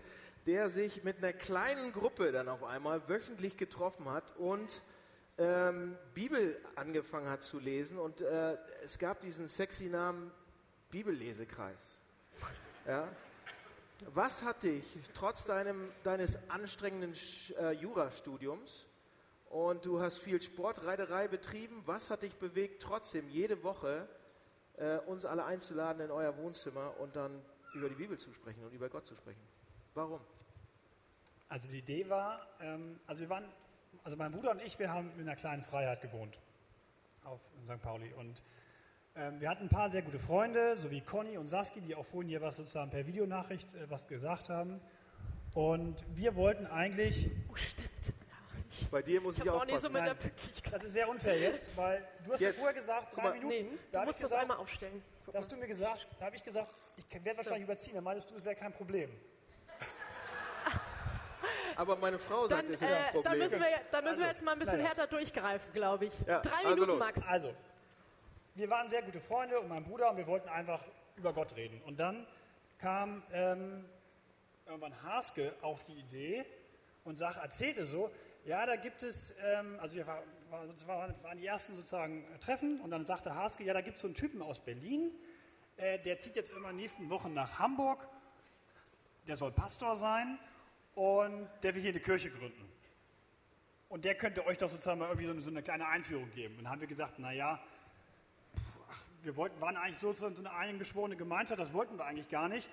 Speaker 1: der sich mit einer kleinen Gruppe dann auf einmal wöchentlich getroffen hat und ähm, Bibel angefangen hat zu lesen und äh, es gab diesen sexy Namen Bibellesekreis. Ja? Was hat dich trotz deinem, deines anstrengenden äh, Jurastudiums und du hast viel Sportreiterei betrieben, was hat dich bewegt, trotzdem jede Woche äh, uns alle einzuladen in euer Wohnzimmer und dann über die Bibel zu sprechen und über Gott zu sprechen? Warum?
Speaker 6: Also die Idee war, ähm, also wir waren, also mein Bruder und ich, wir haben in einer kleinen Freiheit gewohnt auf St. Pauli und ähm, wir hatten ein paar sehr gute Freunde, so wie Conny und Saski, die auch vorhin hier was sozusagen per Videonachricht äh, was gesagt haben. Und wir wollten eigentlich.
Speaker 1: Bei dir muss
Speaker 12: Ich
Speaker 1: ich,
Speaker 12: auch nicht so mit der Pünktlichkeit.
Speaker 6: Das ist sehr unfair jetzt, weil du hast ja
Speaker 1: Jetzt.
Speaker 6: vorher gesagt, drei
Speaker 1: mal.
Speaker 6: Minuten.
Speaker 12: Nee,
Speaker 6: da
Speaker 12: du musst
Speaker 6: ich
Speaker 12: das
Speaker 6: gesagt,
Speaker 12: einmal aufstellen. Guck
Speaker 6: Da hast du mir gesagt, da habe ich gesagt, ich werde wahrscheinlich überziehen. Dann meintest du, das wäre kein Problem. <laughs>
Speaker 1: Aber meine Frau sagt,
Speaker 12: Dann,
Speaker 1: es ist ein
Speaker 12: äh,
Speaker 1: Problem.
Speaker 12: dann müssen wir, dann müssen wir jetzt mal ein bisschen
Speaker 16: naja.
Speaker 12: härter durchgreifen, glaube ich.
Speaker 16: Ja,
Speaker 12: Drei
Speaker 16: also
Speaker 12: Minuten
Speaker 16: los.
Speaker 12: max.
Speaker 16: Also, wir waren sehr gute Freunde und mein Bruder und wir wollten einfach über Gott reden. Und dann kam ähm, irgendwann Haske auf die Idee und sag, erzählte so, ja, da gibt es, ähm, also wir war, war, waren, die ersten sozusagen äh, Treffen und dann sagte Haske, ja, da gibt es so einen Typen aus Berlin, äh, der zieht jetzt immer nächsten Wochen nach Hamburg, der soll Pastor sein und der will hier eine Kirche gründen. Und der könnte euch doch sozusagen mal irgendwie so eine, so eine kleine Einführung geben. Und dann haben wir gesagt, naja, wir wollten, waren eigentlich so, so eine eingeschworene Gemeinschaft, das wollten wir eigentlich gar nicht.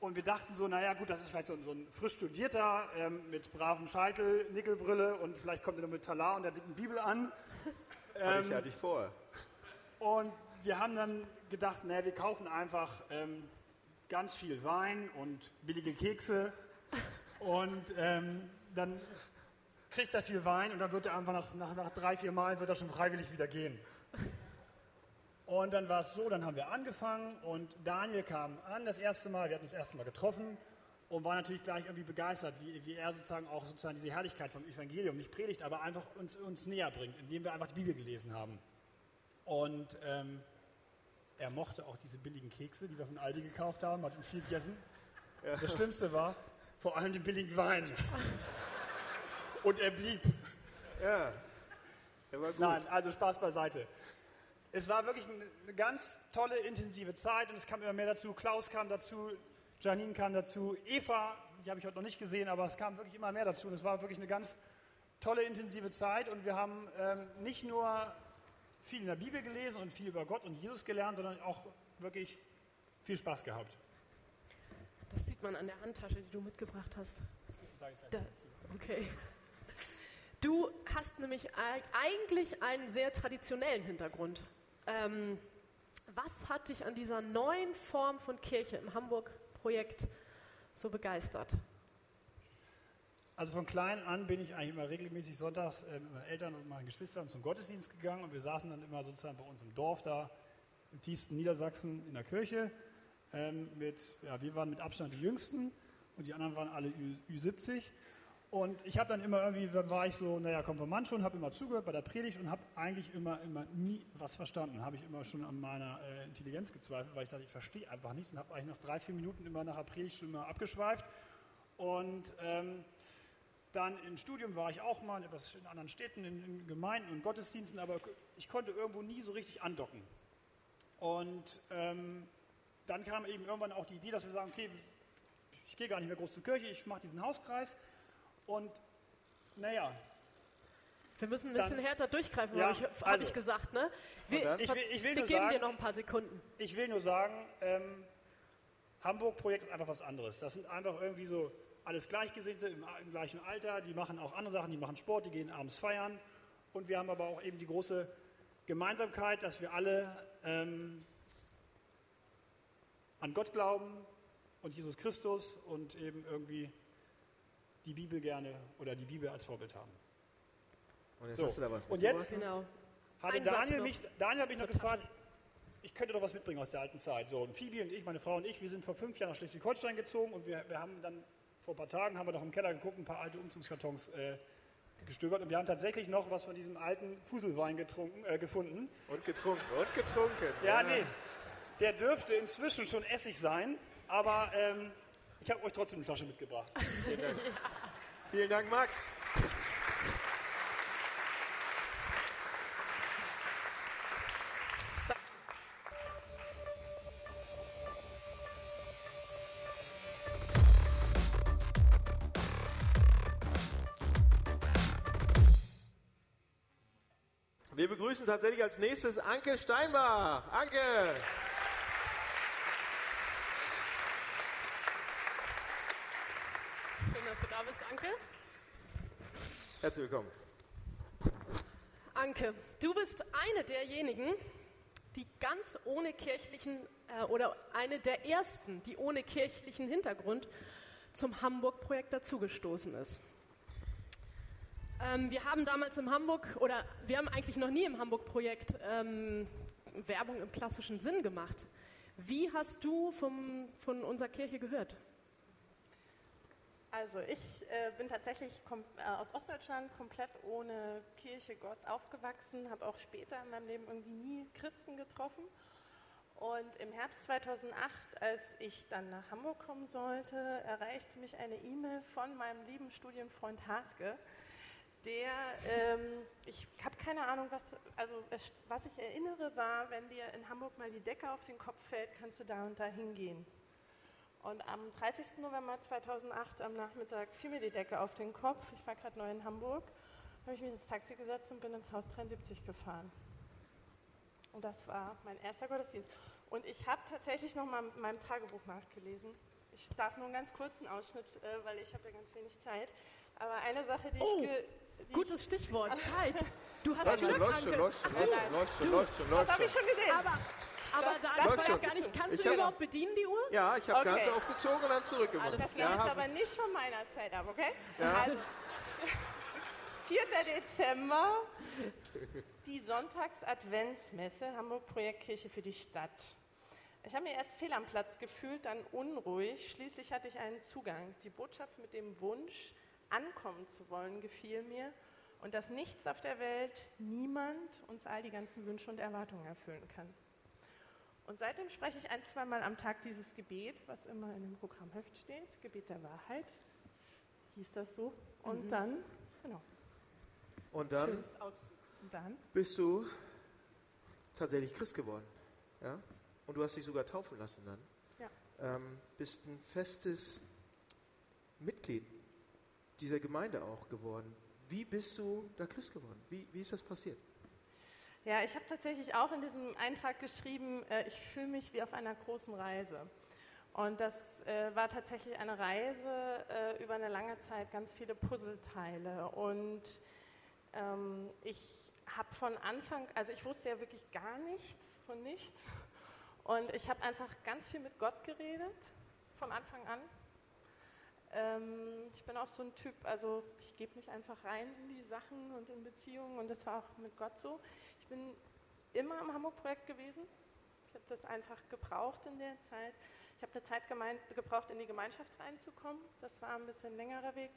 Speaker 16: Und wir dachten so, naja gut, das ist vielleicht so, ein- so ein frisch studierter ähm, mit bravem Scheitel, Nickelbrille und vielleicht kommt er noch mit Talar und der dicken Bibel an. <laughs>
Speaker 1: Hatte ich,
Speaker 16: Ähm,
Speaker 1: hatte ich vor.
Speaker 16: und wir haben dann gedacht, naja, wir kaufen einfach ähm, ganz viel Wein und billige Kekse und ähm, dann kriegt er viel Wein und dann wird er einfach nach, nach, nach drei, vier Mal wird er schon freiwillig wieder gehen. Und dann war es so, dann haben wir angefangen und Daniel kam an das erste Mal, wir hatten uns das erste Mal getroffen und war natürlich gleich irgendwie begeistert, wie, wie er sozusagen auch sozusagen diese Herrlichkeit vom Evangelium nicht predigt, aber einfach uns, uns näher bringt, indem wir einfach die Bibel gelesen haben. Und ähm, er mochte auch diese billigen Kekse, die wir von Aldi gekauft haben, hat viel gegessen. Das Schlimmste war vor allem den billigen Wein. Und er blieb.
Speaker 1: Ja.
Speaker 16: Nein, also Spaß beiseite. Es war wirklich eine, ganz tolle, intensive Zeit und es kam immer mehr dazu. Klaus kam dazu, Janine kam dazu, Eva, die habe ich heute noch nicht gesehen, aber es kam wirklich immer mehr dazu und es war wirklich eine ganz tolle, intensive Zeit und wir haben ähm, nicht nur viel in der Bibel gelesen und viel über Gott und Jesus gelernt, sondern auch wirklich viel Spaß gehabt.
Speaker 12: Das sieht man an der Handtasche, die du mitgebracht hast.
Speaker 16: Sag ich
Speaker 12: Da,
Speaker 16: dazu.
Speaker 12: okay. Du hast nämlich eig- eigentlich einen sehr traditionellen Hintergrund. Ähm, was hat dich an dieser neuen Form von Kirche im Hamburg-Projekt so begeistert?
Speaker 16: Also von klein an bin ich eigentlich immer regelmäßig sonntags äh, mit meinen Eltern und meinen Geschwistern zum Gottesdienst gegangen und wir saßen dann immer sozusagen bei uns im Dorf da im tiefsten Niedersachsen in der Kirche. Ähm, mit, ja, wir waren mit Abstand die Jüngsten und die anderen waren alle Ü, Ü70. Und ich habe dann immer irgendwie, dann war ich so, naja, Konfirmand schon, habe immer zugehört bei der Predigt und habe eigentlich immer, immer nie was verstanden. Habe ich immer schon an meiner äh, Intelligenz gezweifelt, weil ich dachte, ich verstehe einfach nichts und habe eigentlich nach drei, vier Minuten immer nach der Predigt schon immer abgeschweift. Und ähm, dann im Studium war ich auch mal in, etwas in anderen Städten, in, in Gemeinden und Gottesdiensten, aber ich konnte irgendwo nie so richtig andocken. Und ähm, dann kam eben irgendwann auch die Idee, dass wir sagen, okay, ich gehe gar nicht mehr groß zur Kirche, ich mache diesen Hauskreis und naja.
Speaker 12: Wir müssen ein
Speaker 16: Dann-
Speaker 12: bisschen härter durchgreifen,
Speaker 16: Ja,
Speaker 12: habe ich, hab
Speaker 16: also.
Speaker 12: ich gesagt. Ne? Wir,
Speaker 16: Ich will, ich will
Speaker 12: wir
Speaker 16: nur
Speaker 12: geben
Speaker 16: sagen,
Speaker 12: dir noch ein paar Sekunden.
Speaker 16: Ich will nur sagen, ähm, Hamburg-Projekt ist einfach was anderes. Das sind einfach irgendwie so alles Gleichgesinnte im, im gleichen Alter. Die machen auch andere Sachen, die machen Sport, die gehen abends feiern. Und wir haben aber auch eben die große Gemeinsamkeit, dass wir alle ähm, an Gott glauben und Jesus Christus und eben irgendwie die Bibel gerne oder die Bibel als Vorbild haben.
Speaker 1: Und jetzt
Speaker 16: So,
Speaker 1: hast du da was
Speaker 16: und jetzt
Speaker 12: Genau.
Speaker 16: hatte Daniel mich, Daniel hat mich noch gefragt, ich könnte doch was mitbringen aus der alten Zeit. So, und Phoebe und ich, meine Frau und ich, wir sind vor fünf Jahren nach Schleswig-Holstein gezogen und wir, wir haben dann vor ein paar Tagen haben wir noch im Keller geguckt, ein paar alte Umzugskartons äh, gestöbert und wir haben tatsächlich noch was von diesem alten Fuselwein getrunken, äh, gefunden.
Speaker 1: Und getrunken, und getrunken.
Speaker 16: Ja, nee, der dürfte inzwischen schon Essig sein, aber ähm, ich habe euch trotzdem eine Flasche mitgebracht. <laughs>
Speaker 1: Vielen Dank. Vielen Dank, Max. Wir begrüßen tatsächlich als nächstes Anke Steinbach. Anke!
Speaker 12: Schön, dass du da bist, Anke.
Speaker 1: Herzlich willkommen.
Speaker 12: Anke, du bist eine derjenigen, die ganz ohne kirchlichen äh, oder eine der ersten, die ohne kirchlichen Hintergrund zum Hamburg-Projekt dazugestoßen ist. Ähm, wir haben damals im Hamburg, oder wir haben eigentlich noch nie im Hamburg-Projekt ähm, Werbung im klassischen Sinn gemacht. Wie hast du vom, von unserer Kirche gehört?
Speaker 17: Also ich äh, bin tatsächlich äh, aus Ostdeutschland komplett ohne Kirche, Gott aufgewachsen, habe auch später in meinem Leben irgendwie nie Christen getroffen. Und im Herbst 2008, als ich dann nach Hamburg kommen sollte, erreichte mich eine E-Mail von meinem lieben Studienfreund Haske, der, ähm, ich habe keine Ahnung, was, also was ich erinnere war, wenn dir in Hamburg mal die Decke auf den Kopf fällt, kannst du da und da hingehen. Und am 30. November 2008 am Nachmittag fiel mir die Decke auf den Kopf. Ich war gerade neu in Hamburg, habe ich mich ins Taxi gesetzt und bin ins Haus 73 gefahren. Und das war mein erster Gottesdienst. Und ich habe tatsächlich noch mal in meinem Tagebuch nachgelesen. Ich darf nur einen ganz kurzen Ausschnitt, äh, weil ich habe ja ganz wenig Zeit. Aber eine Sache, die
Speaker 12: Oh,
Speaker 17: ich... ge- Die
Speaker 12: gutes
Speaker 17: ich,
Speaker 12: Stichwort, <laughs> Zeit. Du hast
Speaker 1: Läuft schon,
Speaker 12: Glück,
Speaker 1: läuft schon,
Speaker 12: Anke.
Speaker 1: läuft schon, läuft
Speaker 12: du,
Speaker 1: schon, läuft schon,
Speaker 12: du.
Speaker 1: läuft schon,
Speaker 17: Das habe ich schon gesehen.
Speaker 12: Aber, aber
Speaker 17: Das-
Speaker 12: da,
Speaker 17: das
Speaker 12: ich weiß gar nicht, kannst
Speaker 1: Ich
Speaker 12: du überhaupt bedienen, die Uhr?
Speaker 1: Ja, ich habe
Speaker 17: Okay.
Speaker 1: ganz aufgezogen und dann zurückgemacht.
Speaker 17: Das nehme
Speaker 1: ja, hab-
Speaker 17: aber nicht von meiner Zeit ab, okay?
Speaker 1: Ja.
Speaker 17: Also, <laughs> 4. Dezember, die Sonntags-Adventsmesse, Hamburg Projektkirche für die Stadt. Ich habe mir erst fehl am Platz gefühlt, dann unruhig. Schließlich hatte ich einen Zugang. Die Botschaft mit dem Wunsch, ankommen zu wollen, gefiel mir. Und dass nichts auf der Welt, niemand uns all die ganzen Wünsche und Erwartungen erfüllen kann. Und seitdem spreche ich ein, zweimal am Tag dieses Gebet, was immer in dem Programmheft steht, Gebet der Wahrheit, hieß das so. Und
Speaker 1: Mhm.
Speaker 17: dann, genau.
Speaker 1: Und dann
Speaker 17: und dann,
Speaker 1: bist du tatsächlich Christ geworden. Ja? Und du hast dich sogar taufen lassen dann.
Speaker 17: ja.
Speaker 1: Ähm, bist ein festes Mitglied dieser Gemeinde auch geworden. Wie bist du da Christ geworden? Wie, wie ist das passiert?
Speaker 17: Ja, ich habe tatsächlich auch in diesem Eintrag geschrieben, äh, ich fühle mich wie auf einer großen Reise. Und das äh, war tatsächlich eine Reise äh, über eine lange Zeit, ganz viele Puzzleteile. Und ähm, ich habe von Anfang, also ich wusste ja wirklich gar nichts von nichts. Und ich habe einfach ganz viel mit Gott geredet, von Anfang an. Ähm, ich bin auch so ein Typ, also ich gebe mich einfach rein in die Sachen und in Beziehungen und das war auch mit Gott so. Bin immer im Hamburg-Projekt gewesen. Ich habe das einfach gebraucht in der Zeit. Ich habe eine Zeit gebraucht, in die Gemeinschaft reinzukommen. Das war ein bisschen längerer Weg.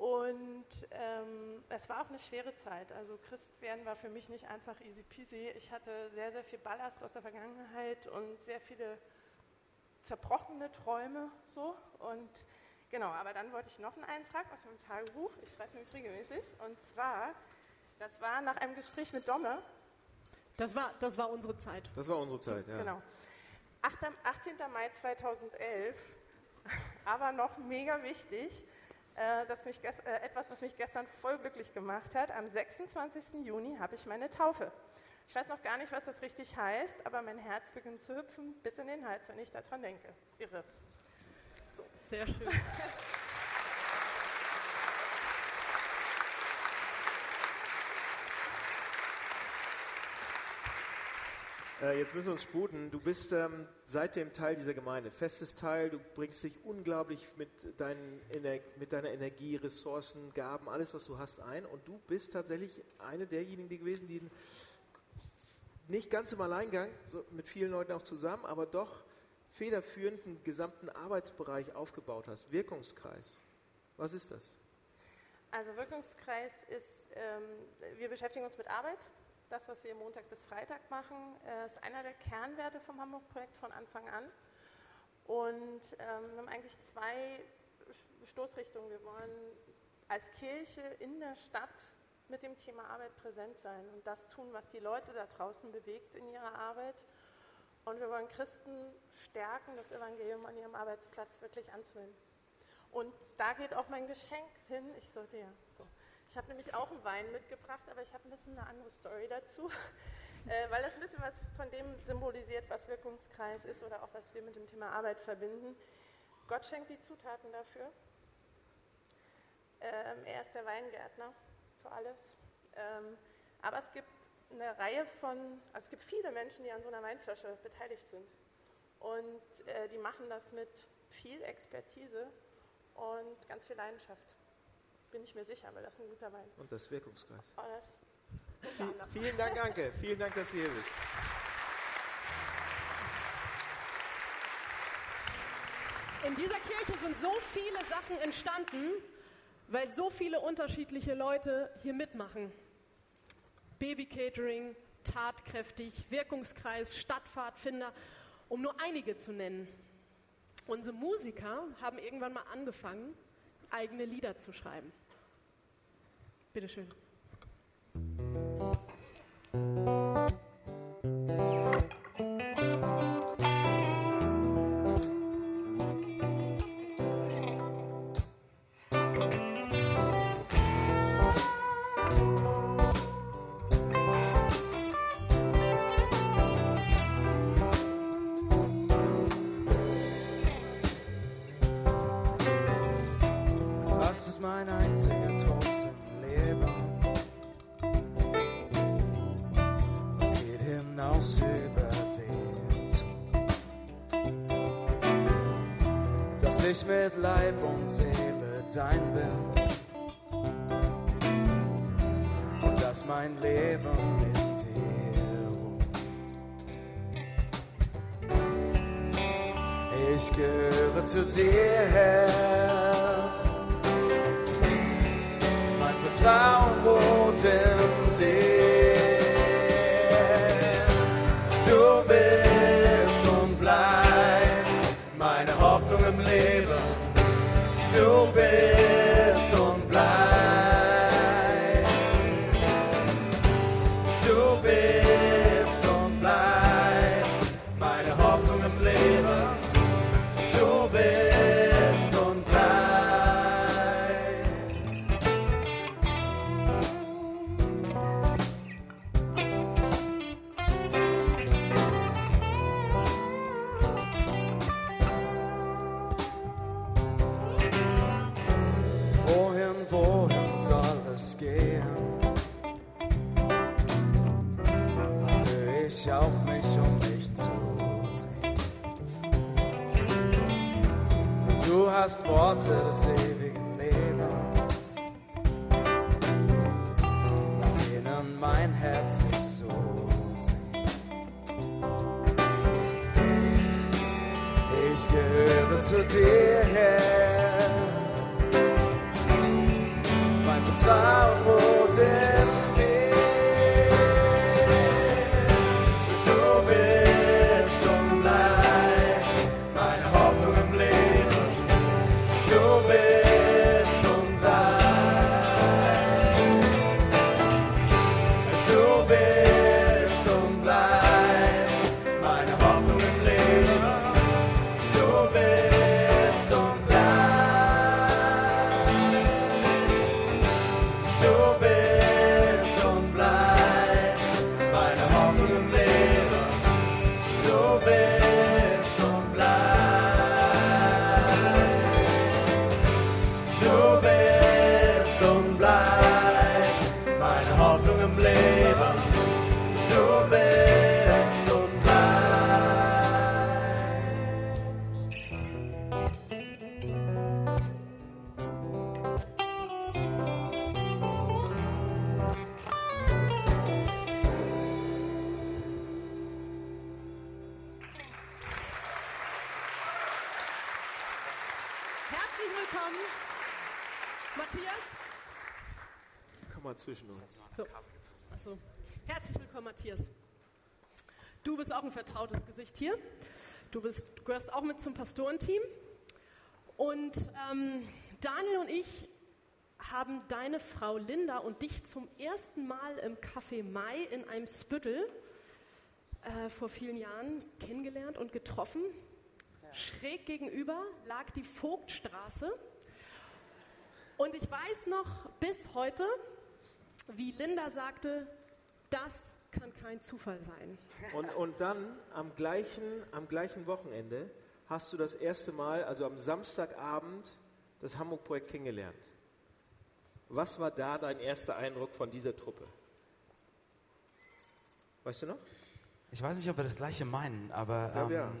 Speaker 17: Und ähm, es war auch eine schwere Zeit. Also Christ werden war für mich nicht einfach easy peasy. Ich hatte sehr, sehr viel Ballast aus der Vergangenheit und sehr viele zerbrochene Träume so. Und genau, aber dann wollte ich noch einen Eintrag aus meinem Tagebuch. Ich schreibe nämlich regelmäßig. Und zwar, das war nach einem Gespräch mit Domme.
Speaker 12: Das war, das war unsere Zeit.
Speaker 1: Das war unsere Zeit, ja.
Speaker 17: Genau. 8, 18. Mai 2011, <laughs> aber noch mega wichtig, äh, dass mich äh, etwas, was mich gestern voll glücklich gemacht hat. Am 26. Juni habe ich meine Taufe. Ich weiß noch gar nicht, was das richtig heißt, aber mein Herz beginnt zu hüpfen bis in den Hals, wenn ich daran denke. Irre. So.
Speaker 12: Sehr schön. <laughs>
Speaker 1: Äh, jetzt müssen wir uns sputen. Du bist ähm, seitdem Teil dieser Gemeinde, festes Teil. Du bringst dich unglaublich mit, deinen, Ener mit deiner Energie, Ressourcen, Gaben, alles, was du hast, ein. Und du bist tatsächlich eine derjenigen die gewesen, die nicht ganz im Alleingang, so mit vielen Leuten auch zusammen, aber doch federführend einen gesamten Arbeitsbereich aufgebaut hast. Wirkungskreis. Was ist das?
Speaker 17: Also Wirkungskreis ist, ähm, wir beschäftigen uns mit Arbeit. Das, was wir Montag bis Freitag machen, äh, ist einer der Kernwerte vom Hamburg-Projekt von Anfang an. Und ähm, wir haben eigentlich zwei Stoßrichtungen. Wir wollen als Kirche in der Stadt mit dem Thema Arbeit präsent sein und das tun, was die Leute da draußen bewegt in ihrer Arbeit. Und wir wollen Christen stärken, das Evangelium an ihrem Arbeitsplatz wirklich anzuwenden. Und da geht auch mein Geschenk hin. Ich sollte ja. Ich habe nämlich auch einen Wein mitgebracht, aber ich habe ein bisschen eine andere Story dazu, <laughs> äh, weil das ein bisschen was von dem symbolisiert, was Wirkungskreis ist oder auch was wir mit dem Thema Arbeit verbinden. Gott schenkt die Zutaten dafür. Ähm, er ist der Weingärtner für alles. Ähm, aber es gibt eine Reihe von, also es gibt viele Menschen, die an so einer Weinflasche beteiligt sind. Und äh, die machen das mit viel Expertise und ganz viel Leidenschaft. Bin ich mir sicher, weil das ist ein guter Wein.
Speaker 1: Und das Wirkungskreis.
Speaker 17: Oh, das
Speaker 1: Vi- Vielen Dank, Anke. Vielen Dank, dass du hier bist.
Speaker 12: In dieser Kirche sind so viele Sachen entstanden, weil so viele unterschiedliche Leute hier mitmachen. Baby-Catering, tatkräftig, Wirkungskreis, Stadtpfadfinder, um nur einige zu nennen. Unsere Musiker haben irgendwann mal angefangen, eigene Lieder zu schreiben. Bitteschön.
Speaker 2: Was ich mit Leib und Seele dein bin und dass mein Leben in dir ruht. Ich gehöre zu dir, Herr. Mein Vertrauen ruht in Du bist du hast Worte
Speaker 12: vertrautes Gesicht hier. Du, bist, du gehörst auch mit zum Pastorenteam. Und ähm, Daniel und ich haben deine Frau Linda und dich zum ersten Mal im Café Mai in einem Spüttel äh, vor vielen Jahren kennengelernt und getroffen. Schräg gegenüber lag die Vogtstraße. Und ich weiß noch bis heute, wie Linda sagte, das kein Zufall sein.
Speaker 1: Und, und dann am gleichen, am gleichen Wochenende hast du das erste Mal, also am Samstagabend, das Hamburg-Projekt kennengelernt. Was war da dein erster Eindruck von dieser Truppe? Weißt du noch?
Speaker 18: Ich weiß nicht, ob wir das gleiche meinen, aber
Speaker 1: Ich glaub,
Speaker 18: ähm,
Speaker 1: ja.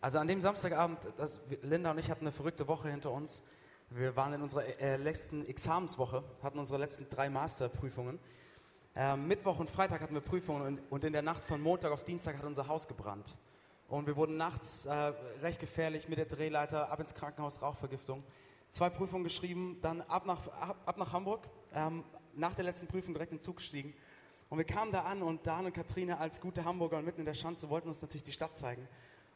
Speaker 18: also an dem Samstagabend, das, Linda und ich hatten eine verrückte Woche hinter uns. Wir waren in unserer äh, letzten Examenswoche, hatten unsere letzten drei Masterprüfungen. Ähm, Mittwoch und Freitag hatten wir Prüfungen und, in der Nacht von Montag auf Dienstag hat unser Haus gebrannt. Und wir wurden nachts äh, recht gefährlich mit der Drehleiter ab ins Krankenhaus, Rauchvergiftung. Zwei Prüfungen geschrieben, dann ab nach, ab, ab nach Hamburg. Ähm, nach der letzten Prüfung direkt in den Zug gestiegen. Und wir kamen da an und Dan und Katrine als gute Hamburger und mitten in der Schanze wollten uns natürlich die Stadt zeigen.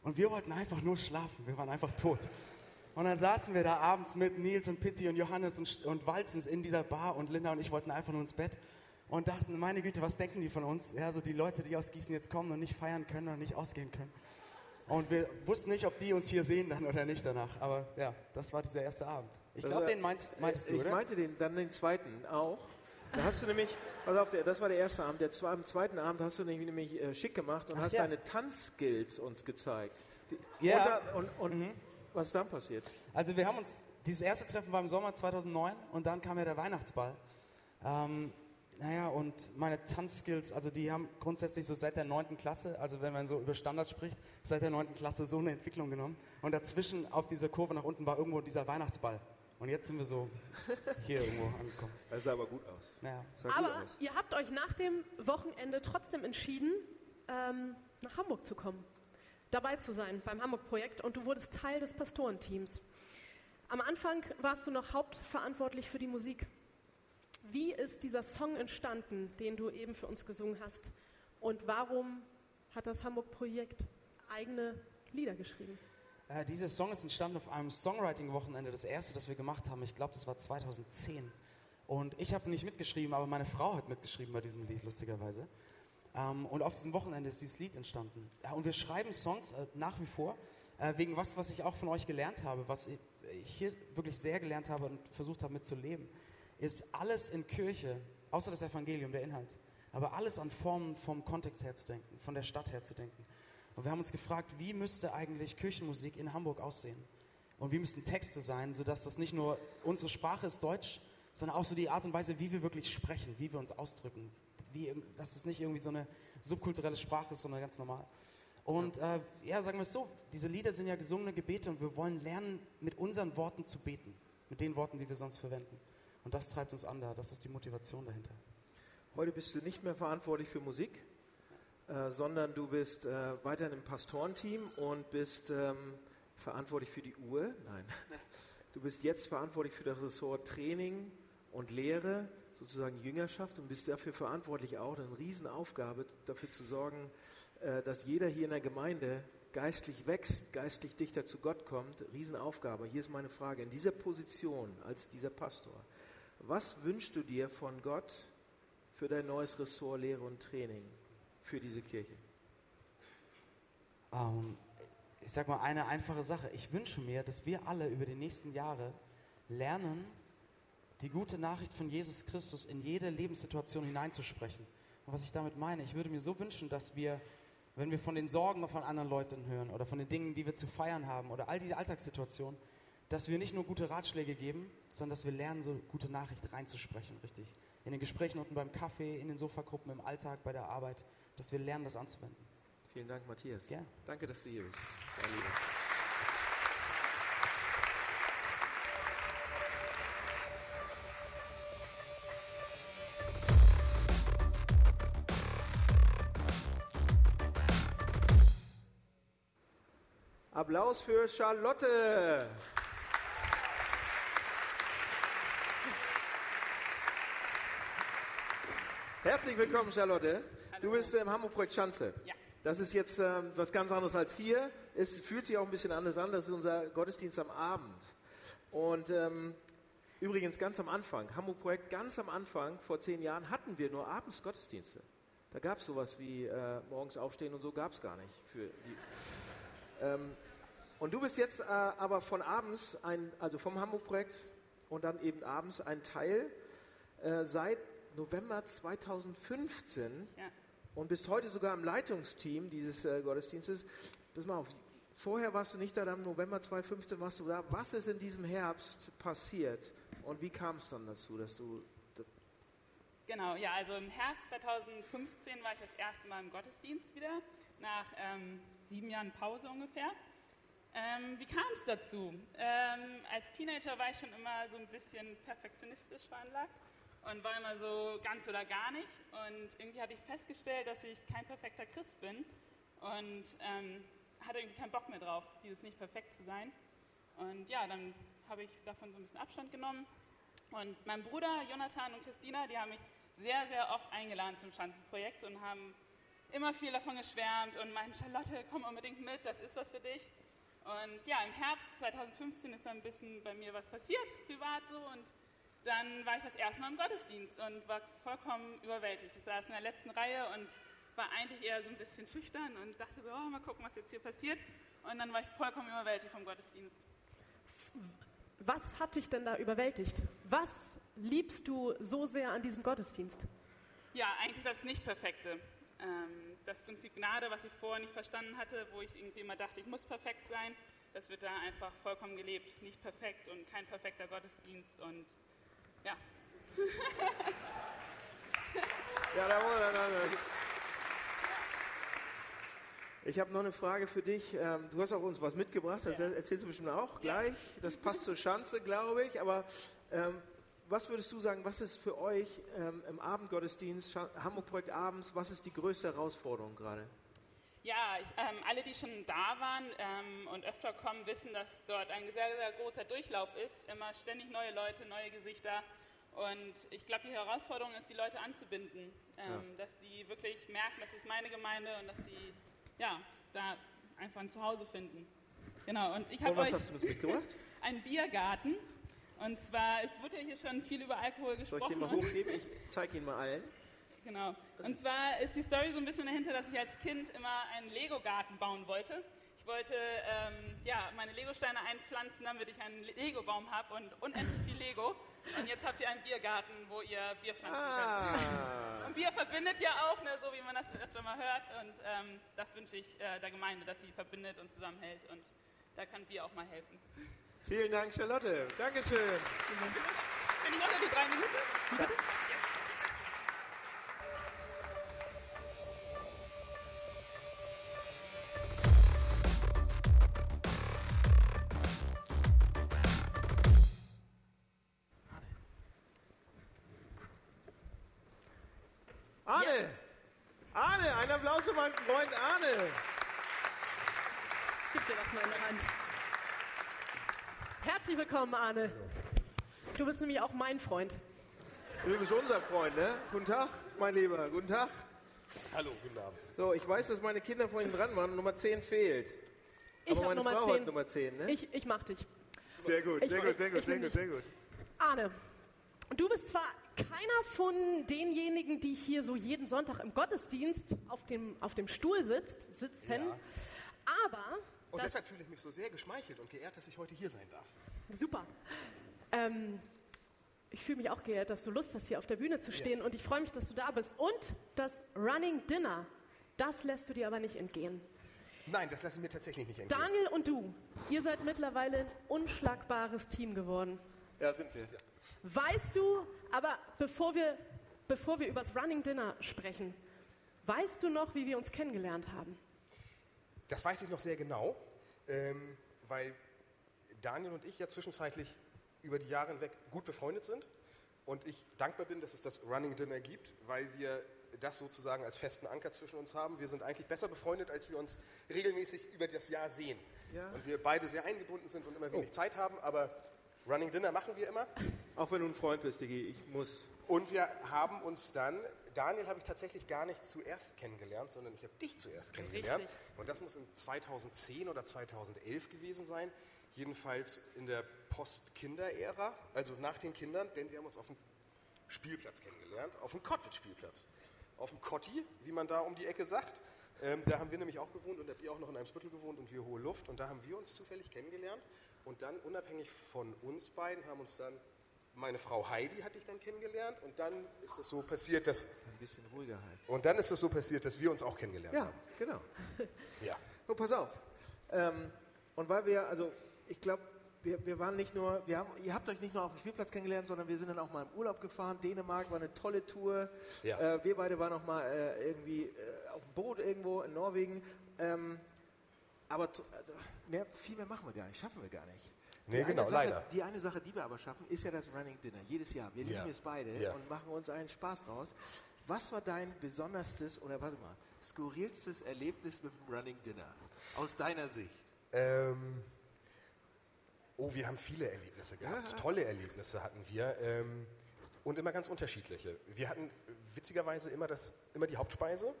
Speaker 18: Und wir wollten einfach nur schlafen. Wir waren einfach tot. Und dann saßen wir da abends mit Nils und Pitti und Johannes und, und Walzens in dieser Bar und Linda und ich wollten einfach nur ins Bett und dachten, meine Güte, was denken die von uns? Ja, so die Leute, die aus Gießen jetzt kommen und nicht feiern können und nicht ausgehen können. Und wir wussten nicht, ob die uns hier sehen dann oder nicht danach. Aber ja, das war dieser erste Abend. Ich glaube, den meinst, meintest du,
Speaker 1: Ich
Speaker 18: oder?
Speaker 1: meinte den, dann den zweiten auch. Da hast du nämlich, pass auf, das war der erste Abend. Der, am zweiten Abend hast du nämlich, nämlich äh, schick gemacht und
Speaker 18: Ach
Speaker 1: hast
Speaker 18: ja.
Speaker 1: deine Tanzskills uns gezeigt. Die,
Speaker 18: Ja.
Speaker 1: Und, da, und, und was ist dann passiert?
Speaker 18: Also wir haben uns, dieses erste Treffen war im Sommer 2009 und dann kam ja der Weihnachtsball. Ähm, naja, und meine Tanzskills, also die haben grundsätzlich so seit der 9. Klasse, also wenn man so über Standards spricht, seit der 9. Klasse so eine Entwicklung genommen. Und dazwischen auf dieser Kurve nach unten war irgendwo dieser Weihnachtsball. Und jetzt sind wir so <laughs> hier irgendwo angekommen.
Speaker 1: Das sah aber gut aus.
Speaker 18: Naja.
Speaker 12: Aber ihr habt euch nach dem Wochenende trotzdem entschieden, ähm, nach Hamburg zu kommen, dabei zu sein beim Hamburg-Projekt und du wurdest Teil des Pastorenteams. Am Anfang warst du noch hauptverantwortlich für die Musik. Wie ist dieser Song entstanden, den du eben für uns gesungen hast? Und warum hat das Hamburg-Projekt eigene Lieder geschrieben?
Speaker 18: Äh, dieser Song ist entstanden auf einem Songwriting-Wochenende, das erste, das wir gemacht haben. Ich glaube, das war 2010. Und ich habe nicht mitgeschrieben, aber meine Frau hat mitgeschrieben bei diesem Lied, lustigerweise. Ähm, und auf diesem Wochenende ist dieses Lied entstanden. Ja, und wir schreiben Songs äh, nach wie vor, äh, wegen was, was ich auch von euch gelernt habe, was ich hier wirklich sehr gelernt habe und versucht habe mitzuleben, ist alles in Kirche, außer das Evangelium, der Inhalt, aber alles an Formen vom Kontext her zu denken, von der Stadt her zu denken. Und wir haben uns gefragt, wie müsste eigentlich Kirchenmusik in Hamburg aussehen? Und wie müssten Texte sein, sodass das nicht nur unsere Sprache ist Deutsch, sondern auch so die Art und Weise, wie wir wirklich sprechen, wie wir uns ausdrücken. Wie, dass es nicht irgendwie so eine subkulturelle Sprache ist, sondern ganz normal. Und äh, ja, sagen wir es so, diese Lieder sind ja gesungene Gebete und wir wollen lernen, mit unseren Worten zu beten. Mit den Worten, die wir sonst verwenden. Und das treibt uns an da, das ist die Motivation dahinter.
Speaker 1: Heute bist du nicht mehr verantwortlich für Musik, äh, sondern du bist äh, weiterhin im Pastorenteam und bist ähm, verantwortlich für die Uhr. Nein. <laughs> Du bist jetzt verantwortlich für das Ressort Training und Lehre, sozusagen Jüngerschaft und bist dafür verantwortlich auch, eine Riesenaufgabe, dafür zu sorgen, äh, dass jeder hier in der Gemeinde geistlich wächst, geistlich dichter zu Gott kommt. Riesenaufgabe. Hier ist meine Frage. In dieser Position als dieser Pastor, was wünschst du dir von Gott für dein neues Ressort Lehre und Training für diese Kirche?
Speaker 18: Ähm, ich sage mal eine einfache Sache. Ich wünsche mir, dass wir alle über die nächsten Jahre lernen, die gute Nachricht von Jesus Christus in jede Lebenssituation hineinzusprechen. Und was ich damit meine, ich würde mir so wünschen, dass wir, wenn wir von den Sorgen von anderen Leuten hören oder von den Dingen, die wir zu feiern haben oder all diese Alltagssituationen, dass wir nicht nur gute Ratschläge geben, sondern dass wir lernen, so gute Nachricht reinzusprechen, richtig. In den Gesprächen unten beim Kaffee, in den Sofagruppen, im Alltag, bei der Arbeit, dass wir lernen, das anzuwenden.
Speaker 1: Vielen Dank, Matthias.
Speaker 18: Ja.
Speaker 1: Danke, dass du hier bist. Applaus für Charlotte. Herzlich willkommen, Charlotte. Du bist im Hamburg-Projekt Schanze.
Speaker 19: Ja.
Speaker 1: Das ist jetzt ähm, was ganz anderes als hier. Es fühlt sich auch ein bisschen anders an. Das ist unser Gottesdienst am Abend. Und ähm, übrigens ganz am Anfang, Hamburg-Projekt, ganz am Anfang, vor zehn Jahren, hatten wir nur abends Gottesdienste. Da gab es sowas wie äh, morgens aufstehen und so gab es gar nicht. Für die, ähm, und du bist jetzt äh, aber von abends, ein, also vom Hamburg-Projekt und dann eben abends ein Teil äh, seit November 2015
Speaker 19: Ja.
Speaker 1: und bist heute sogar im Leitungsteam dieses äh, Gottesdienstes. Pass mal auf, vorher warst du nicht da, dann im November 2015 warst du da. Was ist in diesem Herbst passiert und wie kam es dann dazu, dass du...
Speaker 19: Genau, ja, also im Herbst 2015 war ich das erste Mal im Gottesdienst wieder, nach ähm, sieben Jahren Pause ungefähr. Ähm, wie kam es dazu? Ähm, als Teenager war ich schon immer so ein bisschen perfektionistisch veranlagt und war immer so ganz oder gar nicht. Und irgendwie hatte ich festgestellt, dass ich kein perfekter Christ bin. Und ähm, hatte irgendwie keinen Bock mehr drauf, dieses nicht perfekt zu sein. Und ja, dann habe ich davon so ein bisschen Abstand genommen. Und mein Bruder Jonathan und Christina, die haben mich sehr, sehr oft eingeladen zum Schanzenprojekt und haben immer viel davon geschwärmt und meinten, Charlotte, komm unbedingt mit, das ist was für dich. Und ja, im Herbst 2015 ist dann ein bisschen bei mir was passiert, privat so. Und dann war ich das erste Mal im Gottesdienst und war vollkommen überwältigt. Ich saß in der letzten Reihe und war eigentlich eher so ein bisschen schüchtern und dachte so, oh, mal gucken, was jetzt hier passiert. Und dann war ich vollkommen überwältigt vom Gottesdienst.
Speaker 12: Was hat dich denn da überwältigt? Was liebst du so sehr an diesem Gottesdienst?
Speaker 19: Ja, eigentlich das Nicht-Perfekte. Ähm, das Prinzip Gnade, was ich vorher nicht verstanden hatte, wo ich irgendwie immer dachte, ich muss perfekt sein, das wird da einfach vollkommen gelebt. Nicht perfekt und kein perfekter Gottesdienst und ja. <laughs>
Speaker 1: Ja, da wollen Ich habe noch eine Frage für dich. Ähm, Du hast auch uns was mitgebracht, das erzählst du bestimmt auch gleich. Das passt zur Schanze, glaube ich. Aber ähm, was würdest du sagen, was ist für euch ähm, im Abendgottesdienst, Hamburg-Projekt abends, was ist die größte Herausforderung gerade?
Speaker 19: Ja, ich, ähm, alle, die schon da waren ähm, und öfter kommen, wissen, dass dort ein sehr, sehr großer Durchlauf ist. Immer ständig neue Leute, neue Gesichter. Und ich glaube, die Herausforderung ist, die Leute anzubinden. Ähm, Dass die wirklich merken, das ist meine Gemeinde und dass sie ja, da einfach ein Zuhause finden. Genau, und ich habe
Speaker 1: was
Speaker 19: euch
Speaker 1: hast du uns mitgebracht? <laughs>
Speaker 19: einen Biergarten. Und zwar, es wird ja hier schon viel über Alkohol
Speaker 1: Soll ich
Speaker 19: gesprochen.
Speaker 1: den mal hochheben? Ich zeige ihn mal allen.
Speaker 19: Genau. Und zwar ist die Story so ein bisschen dahinter, dass ich als Kind immer einen Lego-Garten bauen wollte. Ich wollte ähm, ja, meine Lego-Steine einpflanzen, damit ich einen Lego-Baum habe und unendlich viel Lego. Und jetzt habt ihr einen Biergarten, wo ihr Bier pflanzen
Speaker 1: Ah.
Speaker 19: könnt. Und Bier verbindet ja auch, ne, so wie man das öfter mal hört. Und ähm, das wünsche ich äh, der Gemeinde, dass sie verbindet und zusammenhält. Und da kann Bier auch mal helfen.
Speaker 1: Vielen Dank, Charlotte. Dankeschön.
Speaker 19: Bin ich unter die drei Minuten?
Speaker 1: Arne! Ein Applaus für meinen Freund Arne.
Speaker 12: Gib dir das mal in der Hand. Herzlich willkommen, Arne. Du bist nämlich auch mein Freund.
Speaker 1: Du bist unser Freund, ne? Guten Tag, mein Lieber. Guten Tag.
Speaker 20: Hallo, guten Abend.
Speaker 1: So, ich weiß, dass meine Kinder vorhin dran waren und Nummer 10 fehlt.
Speaker 12: Ich
Speaker 1: Aber meine
Speaker 12: Nummer
Speaker 1: Frau
Speaker 12: 10.
Speaker 1: hat Nummer 10, ne?
Speaker 12: Ich, ich mach dich.
Speaker 1: Sehr gut,
Speaker 12: Ich-
Speaker 1: sehr gut, sehr
Speaker 12: ich
Speaker 1: gut, sehr gut, sehr gut.
Speaker 12: Arne, du bist zwar keiner von denjenigen, die hier so jeden Sonntag im Gottesdienst auf dem, auf dem Stuhl sitzt, sitzen, aber
Speaker 20: Und
Speaker 12: das,
Speaker 20: deshalb fühle ich mich so sehr geschmeichelt und geehrt, dass ich heute hier sein darf.
Speaker 12: super. Ähm, ich fühle mich auch geehrt, dass du Lust hast, hier auf der Bühne zu stehen und ich freue mich, dass du da bist. Und das Running Dinner, das lässt du dir aber nicht entgehen.
Speaker 20: Nein, das lasse ich mir tatsächlich nicht entgehen.
Speaker 12: Daniel und du, ihr seid mittlerweile ein unschlagbares Team geworden.
Speaker 20: Ja, sind wir.
Speaker 12: Weißt du, aber bevor wir, bevor wir über das Running Dinner sprechen, weißt du noch, wie wir uns kennengelernt haben?
Speaker 20: Das weiß ich noch sehr genau, ähm, weil Daniel und ich ja zwischenzeitlich über die Jahre hinweg gut befreundet sind und ich dankbar bin, dass es das Running Dinner gibt, weil wir das sozusagen als festen Anker zwischen uns haben. Wir sind eigentlich besser befreundet, als wir uns regelmäßig über das Jahr sehen.
Speaker 1: Ja.
Speaker 20: Und wir beide sehr eingebunden sind und immer wenig Zeit haben, aber Running Dinner machen wir immer.
Speaker 1: Auch wenn du ein Freund bist, Digi, ich muss.
Speaker 20: Und wir haben uns dann, Daniel habe ich tatsächlich gar nicht zuerst kennengelernt, sondern ich habe dich zuerst kennengelernt.
Speaker 12: Richtig.
Speaker 20: Und das muss in 2010 oder 2011 gewesen sein. Jedenfalls in der Post-Kinder-Ära, also nach den Kindern, denn wir haben uns auf dem Spielplatz kennengelernt, auf dem Kottwitz-Spielplatz. Auf dem Kotti, wie man da um die Ecke sagt. Ähm, da haben wir nämlich auch gewohnt und habt ihr auch noch in Eimsbüttel gewohnt und wir Hohe Luft. Und da haben wir uns zufällig kennengelernt. Und dann, unabhängig von uns beiden, haben uns dann meine Frau Heidi hatte ich dann kennengelernt und dann ist es so passiert, dass
Speaker 1: ein bisschen ruhiger halt.
Speaker 20: und dann ist es so passiert, dass wir uns auch kennengelernt
Speaker 1: Ja,
Speaker 20: haben.
Speaker 1: genau. <laughs>
Speaker 20: Ja.
Speaker 1: Nun, pass auf. Ähm, und weil wir, also ich glaube, wir, wir waren nicht nur, wir haben, ihr habt euch nicht nur auf dem Spielplatz kennengelernt, sondern wir sind dann auch mal im Urlaub gefahren. Dänemark war eine tolle Tour.
Speaker 20: Ja.
Speaker 1: Äh, wir beide waren auch mal äh, irgendwie äh, auf dem Boot irgendwo in Norwegen. Ähm, aber also, mehr, viel mehr machen wir gar nicht, schaffen wir gar nicht. Die
Speaker 20: Nee, genau,
Speaker 1: Sache,
Speaker 20: leider.
Speaker 1: Die eine Sache, die wir aber schaffen, ist ja das Running Dinner. Jedes Jahr. Wir lieben
Speaker 20: Ja.
Speaker 1: es beide
Speaker 20: Ja.
Speaker 1: und machen uns einen Spaß draus. Was war dein besonderstes oder warte mal, skurrilstes Erlebnis mit dem Running Dinner? Aus deiner Sicht.
Speaker 20: Ähm, oh, wir haben viele Erlebnisse gehabt.
Speaker 1: Ja. <laughs>
Speaker 20: Tolle Erlebnisse hatten wir. Ähm, und immer ganz unterschiedliche. Wir hatten witzigerweise immer, das, immer die Hauptspeise.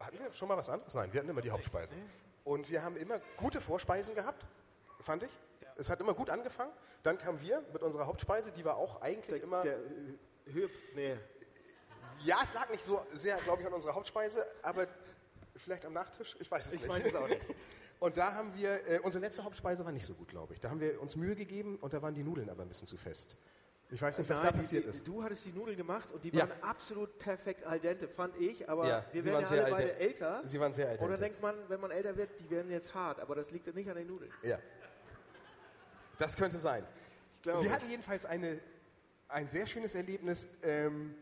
Speaker 20: Hatten wir schon mal was anderes? Nein, wir hatten immer die Hauptspeise. Und wir haben immer gute Vorspeisen gehabt, fand ich. Es hat immer gut angefangen. Dann kamen wir mit unserer Hauptspeise, die war auch eigentlich immer.
Speaker 1: Der Höhe, nee.
Speaker 20: Ja, es lag nicht so sehr, glaube ich, an unserer Hauptspeise, aber vielleicht am Nachtisch. Ich weiß es
Speaker 1: Ich
Speaker 20: nicht.
Speaker 1: weiß es auch nicht. <laughs>
Speaker 20: Und da haben wir, äh, unsere letzte Hauptspeise war nicht so gut, glaube ich. Da haben wir uns Mühe gegeben und da waren die Nudeln aber ein bisschen zu fest. Ich weiß nicht, was
Speaker 1: Nein,
Speaker 20: da passiert
Speaker 1: die,
Speaker 20: ist.
Speaker 1: Du hattest die Nudeln gemacht und die
Speaker 20: Ja.
Speaker 1: waren absolut perfekt al dente, fand ich. Aber
Speaker 20: Ja,
Speaker 1: wir werden
Speaker 20: waren
Speaker 1: ja
Speaker 20: sehr
Speaker 1: alle
Speaker 20: al
Speaker 1: beide älter.
Speaker 20: Sie waren sehr al
Speaker 1: Oder denkt man, wenn man älter wird, die werden jetzt hart. Aber das liegt nicht an den Nudeln.
Speaker 20: Ja. Das könnte sein. Wir hatten jedenfalls eine, ein sehr schönes Erlebnis ähm,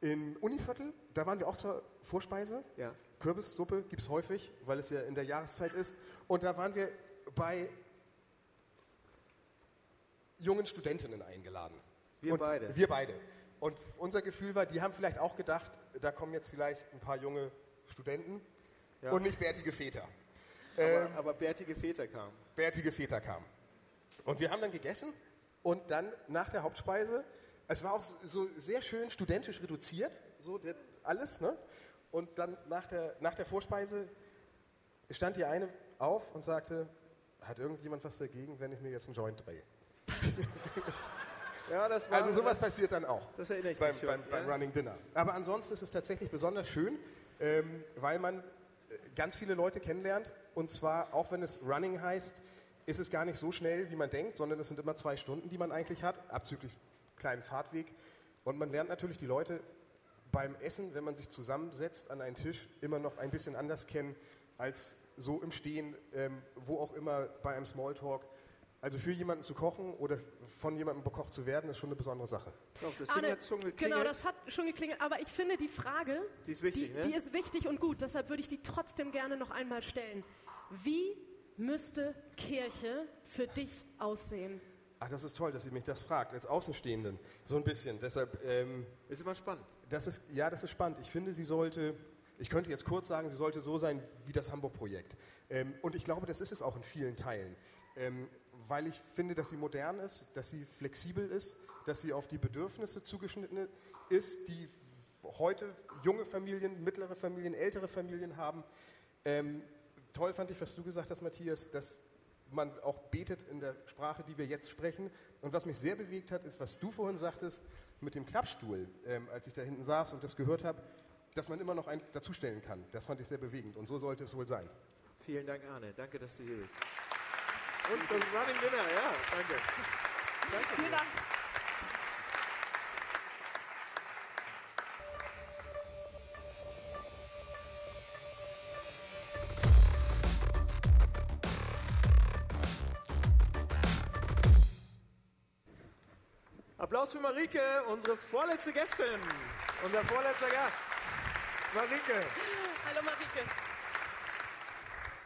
Speaker 20: in Univiertel. Da waren wir auch zur Vorspeise.
Speaker 1: Ja.
Speaker 20: Kürbissuppe gibt es häufig, weil es ja in der Jahreszeit ist. Und da waren wir bei jungen Studentinnen eingeladen.
Speaker 1: Wir
Speaker 20: Und
Speaker 1: beide.
Speaker 20: Wir beide. Und unser Gefühl war, die haben vielleicht auch gedacht, da kommen jetzt vielleicht ein paar junge Studenten
Speaker 1: Ja.
Speaker 20: und nicht bärtige Väter.
Speaker 1: Aber,
Speaker 20: Ähm,
Speaker 1: aber bärtige Väter kamen.
Speaker 20: bärtige Väter kamen. Und wir haben dann gegessen und dann nach der Hauptspeise, es war auch so sehr schön studentisch reduziert, so der, alles, ne? Und dann nach der, nach der Vorspeise stand die eine auf und sagte, hat irgendjemand was dagegen, wenn ich mir jetzt einen Joint drehe? <laughs>
Speaker 1: Ja, das war,
Speaker 20: Also sowas
Speaker 1: das,
Speaker 20: passiert dann auch
Speaker 1: Das erinnere ich
Speaker 20: beim,
Speaker 1: mich schon.
Speaker 20: beim, beim
Speaker 1: ja.
Speaker 20: Running Dinner. Aber ansonsten ist es tatsächlich besonders schön, ähm, weil man äh, ganz viele Leute kennenlernt. Und zwar, auch wenn es Running heißt, ist es gar nicht so schnell, wie man denkt, sondern es sind immer zwei Stunden, die man eigentlich hat, abzüglich kleinen Fahrtweg. Und man lernt natürlich die Leute beim Essen, wenn man sich zusammensetzt an einen Tisch, immer noch ein bisschen anders kennen als so im Stehen, ähm, wo auch immer bei einem Smalltalk. Also für jemanden zu kochen oder von jemandem bekocht zu werden, ist schon eine besondere Sache.
Speaker 1: Doch, das
Speaker 12: Arne,
Speaker 1: Ding hat schon geklingelt.
Speaker 12: genau, das hat schon geklingelt. Aber ich finde die Frage,
Speaker 1: Die ist wichtig,
Speaker 12: die,
Speaker 1: ne?
Speaker 12: die ist wichtig und gut. Deshalb würde ich die trotzdem gerne noch einmal stellen. Wie müsste Kirche für dich aussehen?
Speaker 20: Ach, das ist toll, dass ihr mich das fragt, als Außenstehenden. So ein bisschen. Deshalb. Ähm,
Speaker 1: ist immer spannend.
Speaker 20: Das ist, ja, das ist spannend. Ich finde, sie sollte, ich könnte jetzt kurz sagen, sie sollte so sein wie das Hamburg-Projekt. Ähm, und ich glaube, das ist es auch in vielen Teilen. Ähm, weil ich finde, dass sie modern ist, dass sie flexibel ist, dass sie auf die Bedürfnisse zugeschnitten ist, die heute junge Familien, mittlere Familien, ältere Familien haben. Ähm, toll fand ich, was du gesagt hast, Matthias, dass man auch betet in der Sprache, die wir jetzt sprechen. Und was mich sehr bewegt hat, ist, was du vorhin sagtest mit dem Klappstuhl, ähm, als ich da hinten saß und das gehört habe, dass man immer noch einen dazustellen kann. Das fand ich sehr bewegend und so sollte es wohl sein.
Speaker 1: Vielen Dank, Arne. Danke, dass du hier bist. Und das Running Dinner, ja, danke. Danke.
Speaker 12: Vielen Dank.
Speaker 1: Applaus für Marike, unsere vorletzte Gästin. Unser vorletzter Gast. Marike.
Speaker 12: Hallo Marike.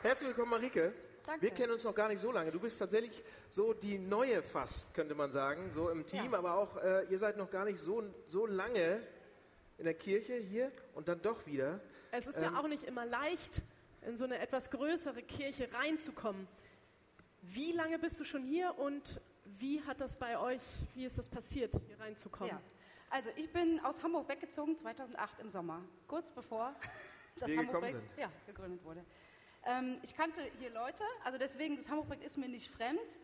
Speaker 1: Herzlich willkommen, Marike.
Speaker 12: Danke.
Speaker 1: Wir kennen uns noch gar nicht so lange. Du bist tatsächlich so die neue fast, könnte man sagen, so im Team,
Speaker 12: Ja.
Speaker 1: aber auch äh, ihr seid noch gar nicht so, so lange in der Kirche hier und dann doch wieder.
Speaker 12: Es ist
Speaker 1: Ähm,
Speaker 12: ja auch nicht immer leicht, in so eine etwas größere Kirche reinzukommen. Wie lange bist du schon hier und wie hat das bei euch, wie ist das passiert, hier reinzukommen?
Speaker 3: Ja. Also ich bin aus Hamburg weggezogen 2008 im Sommer, kurz bevor <laughs> das
Speaker 1: sind.
Speaker 3: ja, gegründet wurde. Ähm, ich kannte hier Leute, also deswegen, das Hamburg-Projekt ist mir nicht fremd,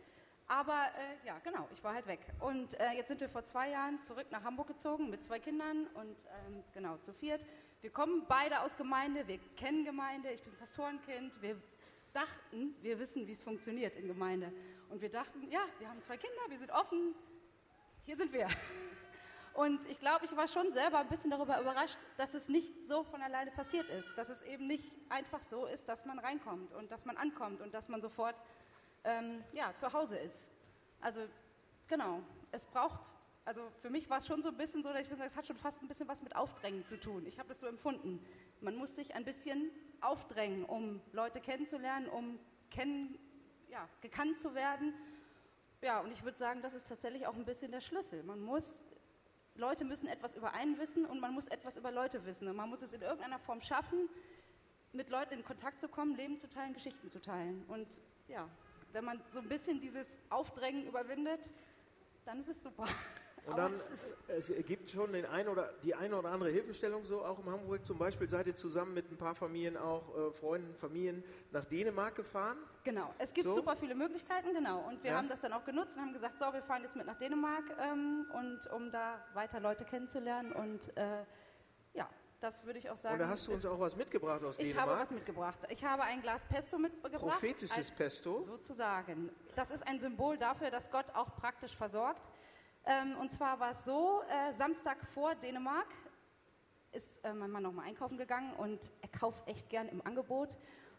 Speaker 3: aber äh, ja, genau, ich war halt weg. Und äh, jetzt sind wir vor zwei Jahren zurück nach Hamburg gezogen mit zwei Kindern und ähm, genau, zu viert. Wir kommen beide aus Gemeinde, wir kennen Gemeinde, ich bin Pastorenkind, wir dachten, wir wissen, wie es funktioniert in Gemeinde. Und wir dachten, ja, wir haben zwei Kinder, wir sind offen, hier sind wir. <laughs> Und ich glaube, ich war schon selber ein bisschen darüber überrascht, dass es nicht so von alleine passiert ist. Dass es eben nicht einfach so ist, dass man reinkommt und dass man ankommt und dass man sofort ähm, ja, zu Hause ist. Also genau, es braucht, also für mich war es schon so ein bisschen so, dass ich sagen, es hat schon fast ein bisschen was mit Aufdrängen zu tun. Ich habe das so empfunden. Man muss sich ein bisschen aufdrängen, um Leute kennenzulernen, um kennen, ja, gekannt zu werden. Ja, und ich würde sagen, das ist tatsächlich auch ein bisschen der Schlüssel. Man muss Leute müssen etwas über einen wissen und man muss etwas über Leute wissen. Und man muss es in irgendeiner Form schaffen, mit Leuten in Kontakt zu kommen, Leben zu teilen, Geschichten zu teilen. Und ja, wenn man so ein bisschen dieses Aufdrängen überwindet, dann ist es super.
Speaker 21: Und dann,
Speaker 3: es
Speaker 21: es gibt schon den ein oder, die eine oder andere Hilfestellung so auch in Hamburg. Zum Beispiel seid ihr zusammen mit ein paar Familien auch, äh, Freunden, Familien nach Dänemark gefahren.
Speaker 3: Genau, es gibt
Speaker 21: So?
Speaker 3: super viele Möglichkeiten, genau. Und wir
Speaker 21: Ja.
Speaker 3: haben das dann auch genutzt und haben gesagt, so, wir fahren jetzt mit nach Dänemark, ähm, und um da weiter Leute kennenzulernen. Und äh, ja, das würde ich auch sagen.
Speaker 21: Und da hast du uns auch was mitgebracht aus
Speaker 3: Ich
Speaker 21: Dänemark.
Speaker 3: habe was mitgebracht. Ich habe ein Glas Pesto mitgebracht.
Speaker 21: Prophetisches Pesto.
Speaker 3: Sozusagen. Das ist ein Symbol dafür, dass Gott auch praktisch versorgt. Ähm, und zwar war es so, äh, Samstag vor Dänemark ist äh, mein Mann nochmal einkaufen gegangen und er kauft echt gern im Angebot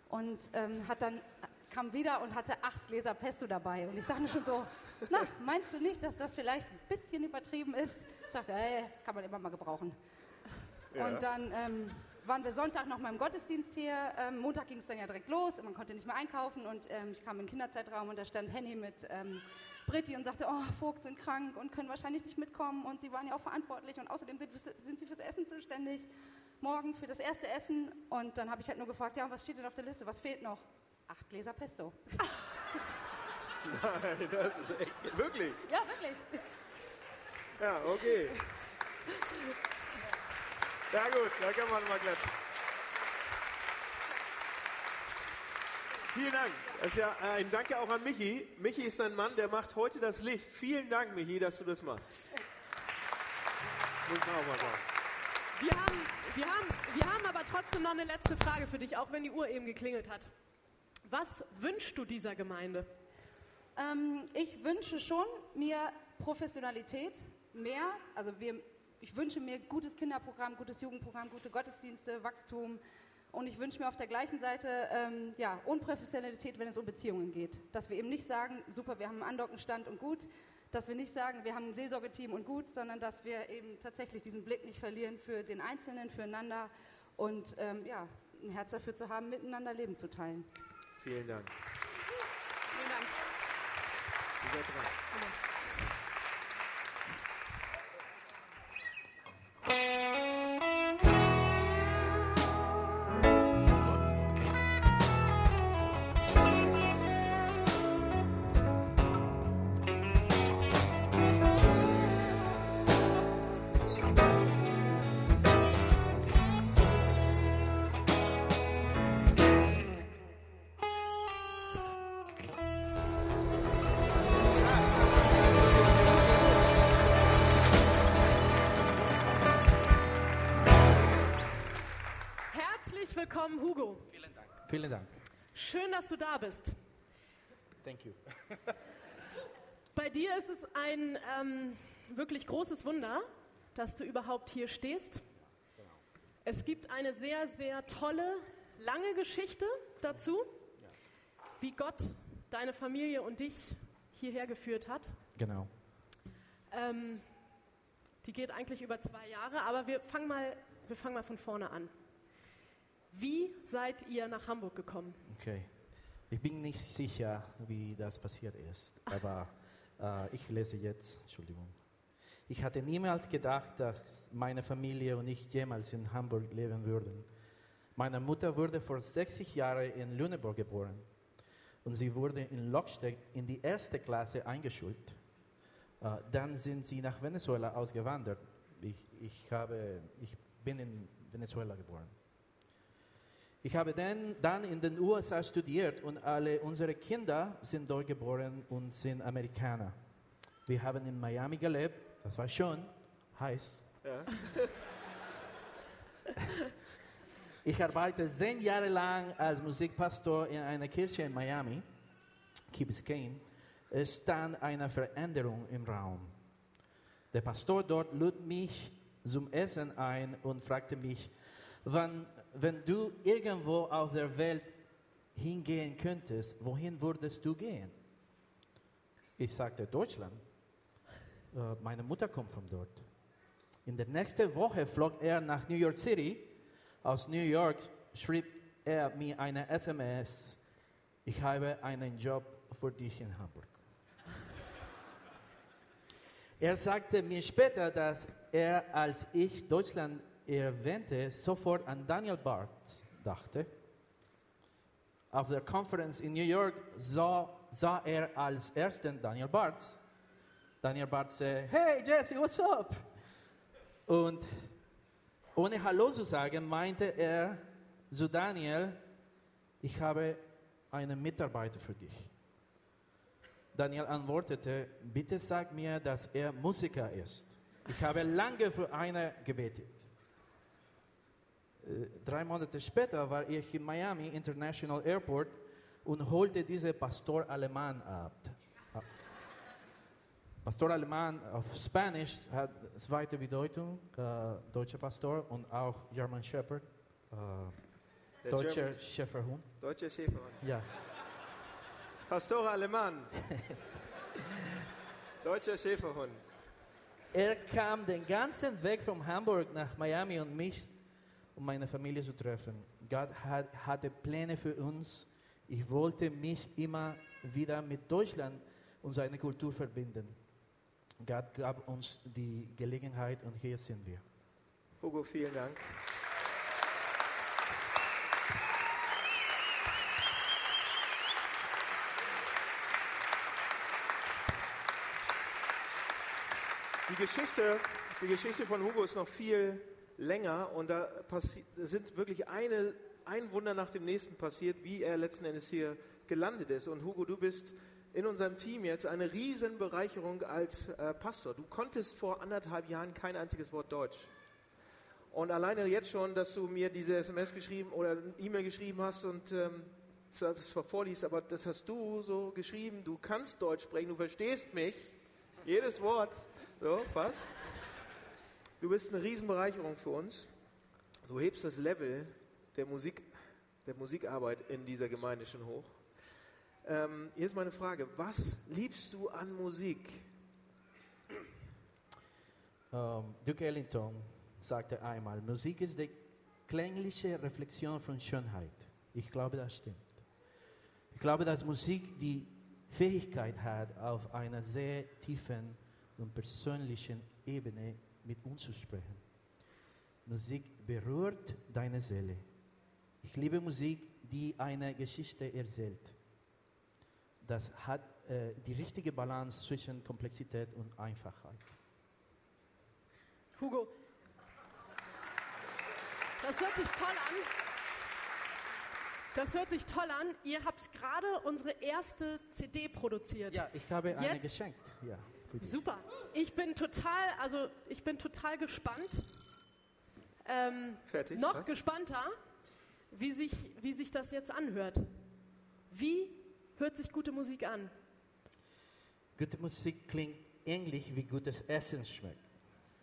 Speaker 3: und ähm, hat dann kam wieder und hatte acht Gläser Pesto dabei. Und ich dachte schon so, <laughs> na, meinst du nicht, dass das vielleicht ein bisschen übertrieben ist? Ich dachte, ey, das kann man immer mal gebrauchen.
Speaker 22: Ja.
Speaker 3: Und dann ähm, waren wir Sonntag noch mal im Gottesdienst hier. Ähm, Montag ging es dann ja direkt los. Man konnte nicht mehr einkaufen. Und ähm, ich kam in den Kinderzeitraum und da stand Henny mit ähm, Britti und sagte, oh, Vogt sind krank und können wahrscheinlich nicht mitkommen. Und sie waren ja auch verantwortlich. Und außerdem sind, sind sie fürs Essen zuständig. Morgen für das erste Essen. Und dann habe ich halt nur gefragt, ja, was steht denn auf der Liste? Was fehlt noch? Acht Gläser Pesto. <laughs>
Speaker 21: Nein, das ist echt, wirklich.
Speaker 3: ja, wirklich.
Speaker 21: Ja, okay. Ja gut, da kann man mal klatschen. Vielen Dank. Das ist ja äh, ein Danke auch an Michi. Michi ist ein Mann, der macht heute das Licht. Vielen Dank, Michi, dass du das machst. Muss man auch mal sagen.
Speaker 12: Wir haben, wir, haben, wir haben aber trotzdem noch eine letzte Frage für dich, auch wenn die Uhr eben geklingelt hat. Was wünschst du dieser Gemeinde?
Speaker 3: Ähm, ich wünsche schon mir Professionalität, mehr. Also wir, ich wünsche mir gutes Kinderprogramm, gutes Jugendprogramm, gute Gottesdienste, Wachstum. Und ich wünsche mir auf der gleichen Seite ähm, ja, Unprofessionalität, wenn es um Beziehungen geht. Dass wir eben nicht sagen, super, wir haben einen Andockenstand und gut. Dass wir nicht sagen, wir haben ein Seelsorgeteam und gut, sondern dass wir eben tatsächlich diesen Blick nicht verlieren für den Einzelnen, füreinander und ähm, ja, ein Herz dafür zu haben, miteinander Leben zu teilen.
Speaker 21: Vielen Dank.
Speaker 3: Vielen Dank.
Speaker 12: Willkommen, Hugo.
Speaker 22: Vielen Dank. Vielen Dank.
Speaker 12: Schön, dass du da bist.
Speaker 22: Thank you. <laughs>
Speaker 12: Bei dir ist es ein ähm, wirklich großes Wunder, dass du überhaupt hier stehst. Es gibt eine sehr, sehr tolle, lange Geschichte dazu, wie Gott deine Familie und dich hierher geführt hat.
Speaker 22: Genau.
Speaker 12: Ähm, die geht eigentlich über zwei Jahre, aber wir fangen mal, wir fangen mal von vorne an. Wie seid ihr nach Hamburg gekommen?
Speaker 22: Okay. Ich bin nicht sicher, wie das passiert ist, aber äh, ich lese jetzt, Entschuldigung. Ich hatte niemals gedacht, dass meine Familie und ich jemals in Hamburg leben würden. Meine Mutter wurde vor 60 Jahren in Lüneburg geboren und sie wurde in Lockstedt in die erste Klasse eingeschult. Äh, dann sind sie nach Venezuela ausgewandert. Ich, ich, habe, ich bin in Venezuela geboren. Ich habe dann, dann in den USA studiert und alle unsere Kinder sind dort geboren und sind Amerikaner. Wir haben in Miami gelebt, das war schon heiß.
Speaker 21: Ja.
Speaker 22: Ich arbeite zehn Jahre lang als Musikpastor in einer Kirche in Miami, Key Biscayne. Es stand eine Veränderung im Raum. Der Pastor dort lud mich zum Essen ein und fragte mich, wann, wenn du irgendwo auf der Welt hingehen könntest, wohin würdest du gehen? Ich sagte Deutschland. Äh, Meine Mutter kommt von dort. In der nächsten Woche flog er nach New York City. Aus New York schrieb er mir eine SMS. Ich habe einen Job für dich in Hamburg. Er sagte mir später, dass er, als ich Deutschland erwähnte, sofort an Daniel Barth dachte. auf der Konferenz in New York sah, sah er als ersten Daniel Bartz. Daniel Bartz sagte, hey Jesse, what's up? Und ohne Hallo zu sagen, meinte er zu Daniel, ich habe einen Mitarbeiter für dich. Daniel antwortete, bitte sag mir, dass er Musiker ist. Ich habe lange für einen gebetet. Äh, Drei Monate später war ich in Miami International Airport und holte diesen Pastor Alemann ab. Pastor Alemann auf Spanisch hat zweite Bedeutung, äh, deutscher Pastor und auch German Shepherd, äh, deutscher Schäferhund.
Speaker 1: Deutscher Schäferhund.
Speaker 22: Ja.
Speaker 1: Pastor Alemann. Deutscher Schäferhund.
Speaker 22: Er kam den ganzen Weg von Hamburg nach Miami, um mich und meine Familie zu treffen. Gott hat, hatte Pläne für uns. Ich wollte mich immer wieder mit Deutschland und seiner Kultur verbinden. Gott gab uns die Gelegenheit und hier sind wir.
Speaker 1: Hugo, vielen Dank. Die Geschichte, die Geschichte von Hugo ist noch viel länger und da sind wirklich eine, ein Wunder nach dem nächsten passiert, wie er letzten Endes hier gelandet ist. Und Hugo, du bist in unserem Team jetzt eine Riesenbereicherung als äh, Pastor. Du konntest vor anderthalb Jahren kein einziges Wort Deutsch. Und alleine jetzt schon, dass du mir diese SMS geschrieben oder E-Mail geschrieben hast und ähm, das zwar vorliest, aber das hast du so geschrieben, du kannst Deutsch sprechen, du verstehst mich, jedes Wort, so fast. Du bist eine Riesenbereicherung für uns. Du hebst das Level der Musik, der Musikarbeit in dieser Gemeinde schon hoch. Ähm, hier ist meine Frage, was liebst du an Musik?
Speaker 22: Ähm, Duke Ellington sagte einmal, Musik ist die klängliche Reflexion von Schönheit. Ich glaube, das stimmt. Ich glaube, dass Musik die Fähigkeit hat, auf einer sehr tiefen und persönlichen Ebene mit uns zu sprechen. Musik berührt deine Seele. Ich liebe Musik, die eine Geschichte erzählt. Das hat äh, die richtige Balance zwischen Komplexität und Einfachheit.
Speaker 12: Hugo, das hört sich toll an. Das hört sich toll an. Ihr habt gerade unsere erste CD produziert.
Speaker 22: Ja, ich habe eine
Speaker 12: Jetzt-
Speaker 22: geschenkt. Ja, für dich.
Speaker 12: Super. Ich bin total, also ich bin total gespannt. Ähm,
Speaker 1: Fertig,
Speaker 12: Noch
Speaker 1: was?
Speaker 12: gespannter, wie sich, wie sich das jetzt anhört. Wie hört sich gute Musik an?
Speaker 22: Gute Musik klingt ähnlich wie gutes Essen schmeckt.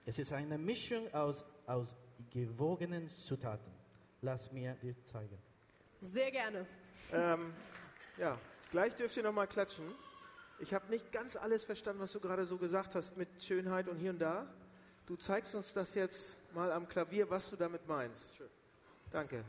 Speaker 22: Es ist eine Mischung aus, aus gewogenen Zutaten. Lass mir dir zeigen.
Speaker 12: Sehr gerne.
Speaker 1: ähm, ja, gleich dürft ihr noch mal klatschen. Ich habe nicht ganz alles verstanden, was du gerade so gesagt hast mit Schönheit und hier und da. Du zeigst uns das jetzt mal am Klavier, was du damit meinst. Danke.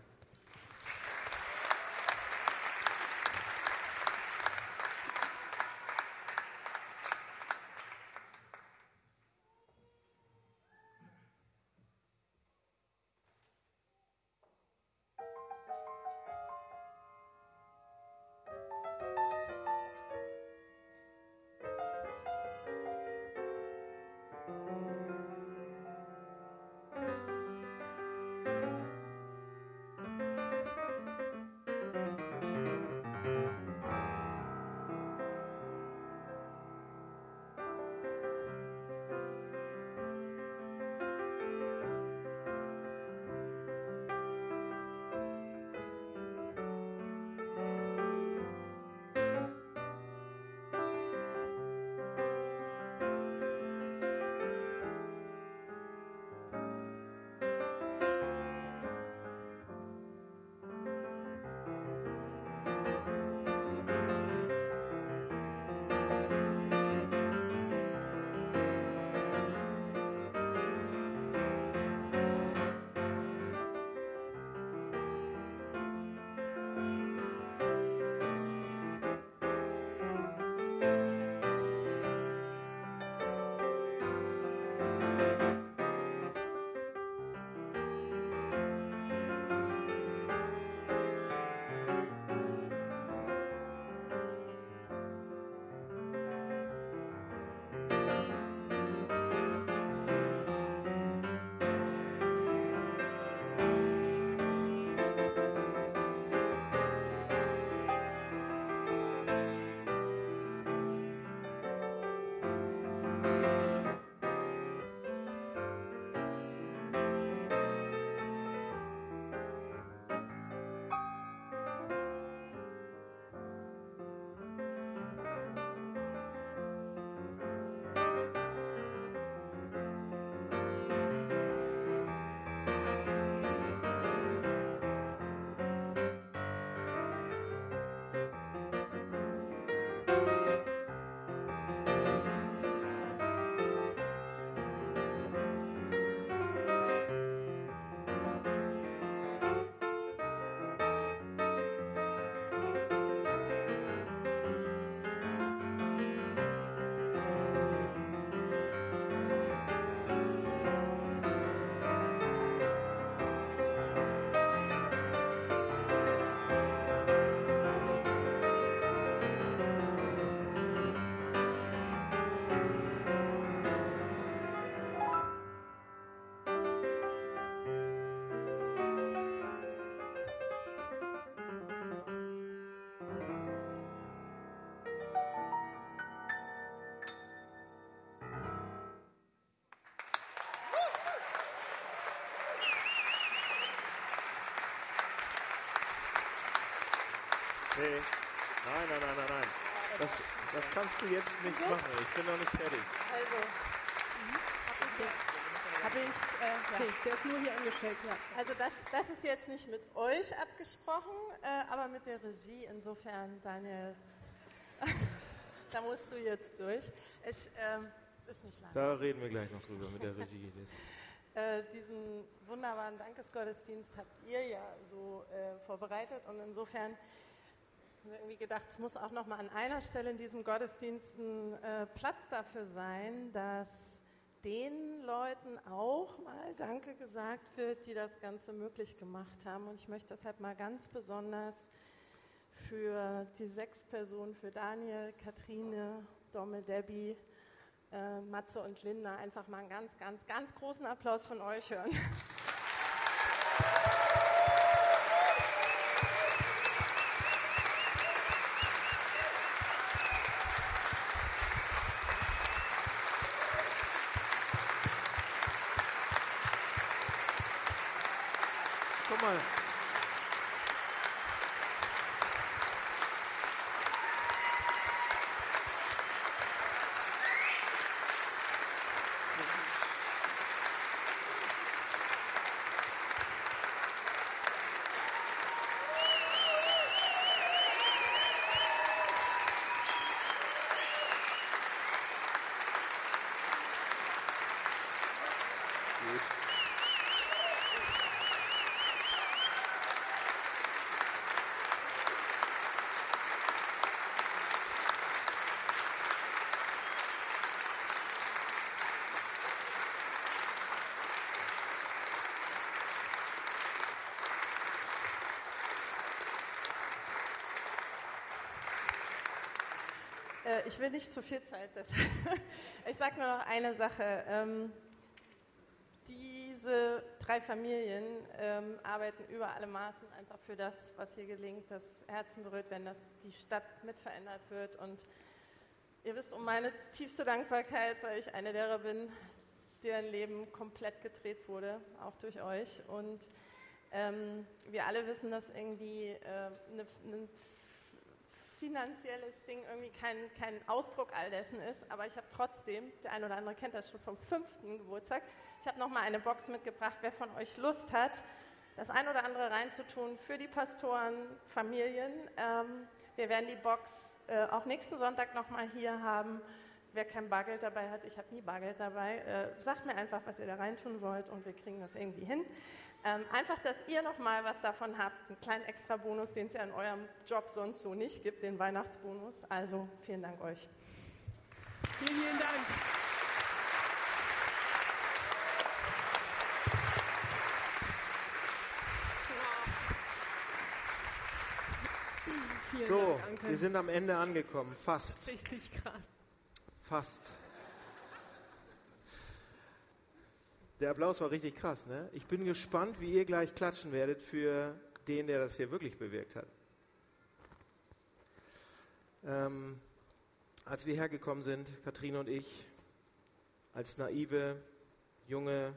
Speaker 1: Nee. Nein, nein, nein, nein, nein. Das, das kannst du jetzt nicht machen. Ich bin noch nicht fertig.
Speaker 17: Also, habe ich, äh, ja.
Speaker 12: Okay, der ist nur hier angestellt, ja.
Speaker 17: Also das, das ist jetzt nicht mit euch abgesprochen, äh, aber mit der Regie. Insofern, Daniel, <laughs> da musst du jetzt durch. Ich, ähm, ist nicht lang.
Speaker 1: Da reden wir gleich noch drüber mit der Regie. <laughs>
Speaker 17: Äh, diesen wunderbaren Dankesgottesdienst habt ihr ja so äh, vorbereitet und insofern haben wir irgendwie gedacht, es muss auch noch mal an einer Stelle in diesem Gottesdienst ein äh, Platz dafür sein, dass den Leuten auch mal Danke gesagt wird, die das Ganze möglich gemacht haben. Und ich möchte deshalb mal ganz besonders für die sechs Personen, für Daniel, Katrine, Domme, Debbie, äh, Matze und Linda einfach mal einen ganz, ganz, ganz großen Applaus von euch hören. Ich will nicht zu viel Zeit. deshalb- <laughs> ich sage nur noch eine Sache. Ähm, diese drei Familien ähm, arbeiten über alle Maßen einfach für das, was hier gelingt, das Herzen berührt, wenn das die Stadt mit verändert wird. Und ihr wisst um meine tiefste Dankbarkeit, weil ich eine derer bin, deren Leben komplett gedreht wurde, auch durch euch. Und ähm, wir alle wissen, dass irgendwie äh, eine, ein finanzielles Ding irgendwie kein, kein Ausdruck all dessen ist, aber ich habe trotzdem, der eine oder andere kennt das schon vom fünften Geburtstag, ich habe nochmal eine Box mitgebracht, wer von euch Lust hat, das ein oder andere reinzutun für die Pastoren, Familien. Ähm, wir werden die Box äh, auch nächsten Sonntag nochmal hier haben. Wer kein Bargeld dabei hat, ich habe nie Bargeld dabei, äh, sagt mir einfach, was ihr da reintun wollt und wir kriegen das irgendwie hin. Ähm, einfach, dass ihr nochmal was davon habt, einen kleinen extra Bonus, den es ja in eurem Job sonst so nicht gibt, den Weihnachtsbonus. Also vielen Dank euch.
Speaker 12: Vielen, vielen Dank. Vielen
Speaker 1: So, wir sind am Ende angekommen. Fast.
Speaker 12: Richtig krass.
Speaker 1: Fast. Der Applaus war richtig krass, ne? Ich bin gespannt, wie ihr gleich klatschen werdet für den, der das hier wirklich bewirkt hat. Ähm, als wir hergekommen sind, Katrine und ich, als naive, junge